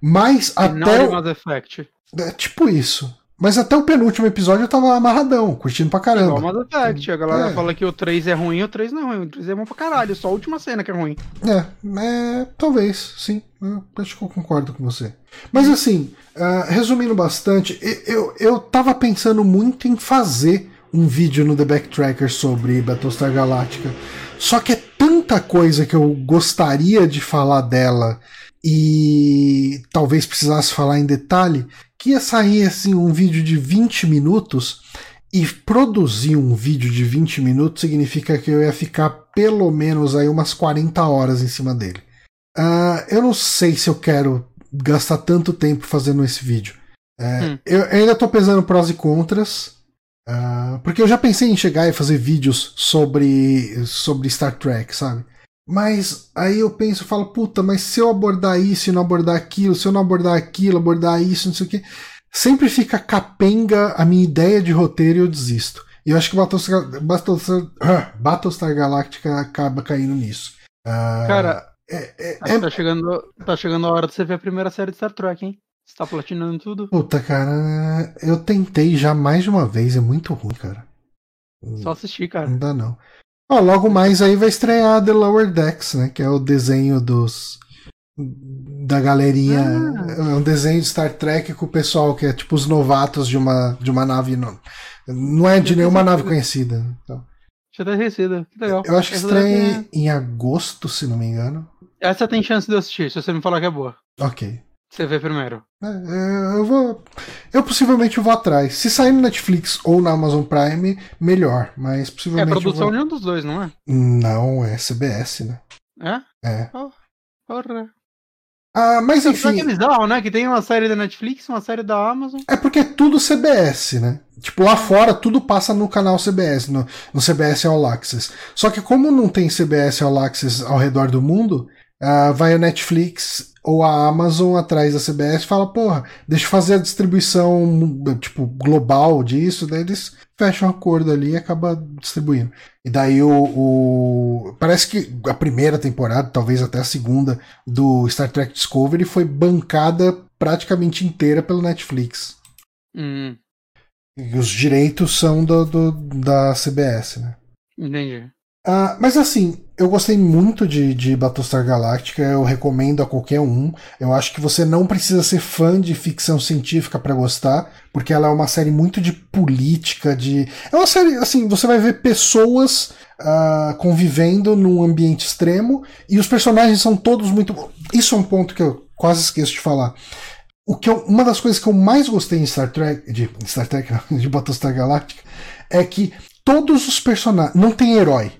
Mas final até. Mass Effect. É tipo isso. Mas até o penúltimo episódio eu tava amarradão, curtindo pra caramba. Igual Mass Effect. A galera é. fala que o 3 é ruim, o 3 não é ruim. O 3 é bom pra caralho, só a última cena que é ruim. É, é talvez, sim. Eu acho que eu concordo com você. Mas assim, uh, resumindo bastante, eu, eu tava pensando muito em fazer um vídeo no The Backtracker sobre Battlestar Galactica. Só que é tanta coisa que eu gostaria de falar dela e talvez precisasse falar em detalhe que ia sair assim um vídeo de 20 minutos e produzir um vídeo de 20 minutos significa que eu ia ficar pelo menos aí umas 40 horas em cima dele. Uh, eu não sei se eu quero gastar tanto tempo fazendo esse vídeo. É, hum. Eu ainda estou pesando prós e contras. Uh, porque eu já pensei em chegar e fazer vídeos sobre, sobre Star Trek, sabe? Mas aí eu penso, eu falo, puta, mas se eu abordar isso e não abordar aquilo, se eu não abordar aquilo, abordar isso, não sei o que, sempre fica capenga a minha ideia de roteiro e eu desisto. E eu acho que Battlestar, Battlestar, Battlestar Galactica acaba caindo nisso. Uh, Cara, é, é, é... Tá, chegando, tá chegando a hora de você ver a primeira série de Star Trek, hein? Você tá platinando tudo? Puta, cara, eu tentei já mais de uma vez, é muito ruim, cara. Só assistir, cara. Não dá não. Ó, logo mais aí vai estrear The Lower Decks, né? Que é o desenho dos. Da galerinha. Ah. É um desenho de Star Trek com o pessoal que é tipo os novatos de uma, de uma nave. Não, não é de nenhuma nave conhecida. Então. Já tá conhecida. Que legal. Eu acho que estreia é... em agosto, se não me engano. Essa tem chance de eu assistir, se você me falar que é boa. Ok. Você vê primeiro. É, é, eu vou. Eu possivelmente vou atrás. Se sair no Netflix ou na Amazon Prime, melhor. Mas possivelmente. É produção vou... de um dos dois, não é? Não, é CBS, né? É? É. Oh, porra. Ah, mas enfim. É bizarro, né? Que tem uma série da Netflix, uma série da Amazon. É porque é tudo CBS, né? Tipo, lá fora tudo passa no canal CBS, no, no CBS All Access. Só que como não tem CBS All Access ao redor do mundo, uh, vai o Netflix ou a Amazon atrás da CBS e fala, porra, deixa eu fazer a distribuição tipo global disso, daí eles fecham um acordo ali e acaba distribuindo. E daí o, o, parece que a primeira temporada, talvez até a segunda do Star Trek Discovery foi bancada praticamente inteira pelo Netflix. Hum. E os direitos são do, do da CBS, né? Entendi. Uh, mas assim, eu gostei muito de, de Battlestar Galactica, eu recomendo a qualquer um. Eu acho que você não precisa ser fã de ficção científica para gostar, porque ela é uma série muito de política, de. É uma série, assim, você vai ver pessoas uh, convivendo num ambiente extremo e os personagens são todos muito. Isso é um ponto que eu quase esqueço de falar. O que eu, uma das coisas que eu mais gostei em Star Trek, de Star Trek, de Battlestar Galactica, é que todos os personagens. Não tem herói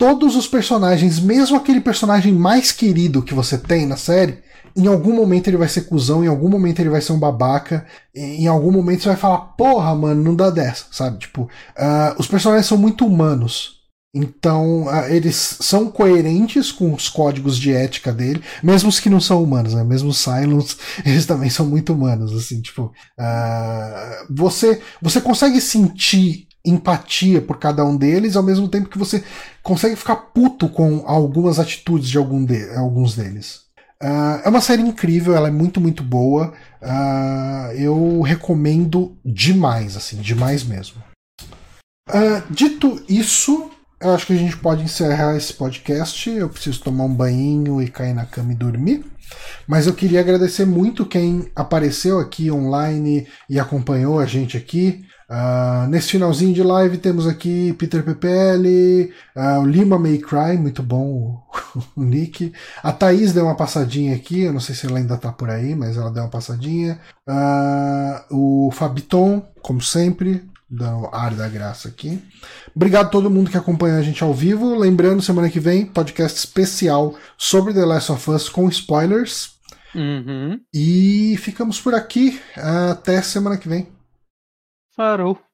todos os personagens, mesmo aquele personagem mais querido que você tem na série, em algum momento ele vai ser cuzão, em algum momento ele vai ser um babaca, em algum momento você vai falar, porra, mano, não dá dessa, sabe? Tipo, uh, os personagens são muito humanos. Então, uh, eles são coerentes com os códigos de ética dele, mesmo os que não são humanos, né? Mesmo os Cylons, eles também são muito humanos, assim, tipo... Uh, você, você consegue sentir empatia por cada um deles, ao mesmo tempo que você consegue ficar puto com algumas atitudes de, algum de alguns deles. Uh, é uma série incrível, ela é muito, muito boa. Uh, eu recomendo demais, assim, demais mesmo. Uh, dito isso, eu acho que a gente pode encerrar esse podcast. Eu preciso tomar um banho e cair na cama e dormir. Mas eu queria agradecer muito quem apareceu aqui online e acompanhou a gente aqui. Uh, nesse finalzinho de live temos aqui Peter PPL, uh, o Lima May Cry, muito bom o, Nick. A Thaís deu uma passadinha aqui, eu não sei se ela ainda tá por aí, mas ela deu uma passadinha. Uh, o Fabiton, como sempre, dando ar da graça aqui. Obrigado a todo mundo que acompanha a gente ao vivo. Lembrando, semana que vem, podcast especial sobre The Last of Us com spoilers. Uhum. E ficamos por aqui. Até semana que vem. Farou.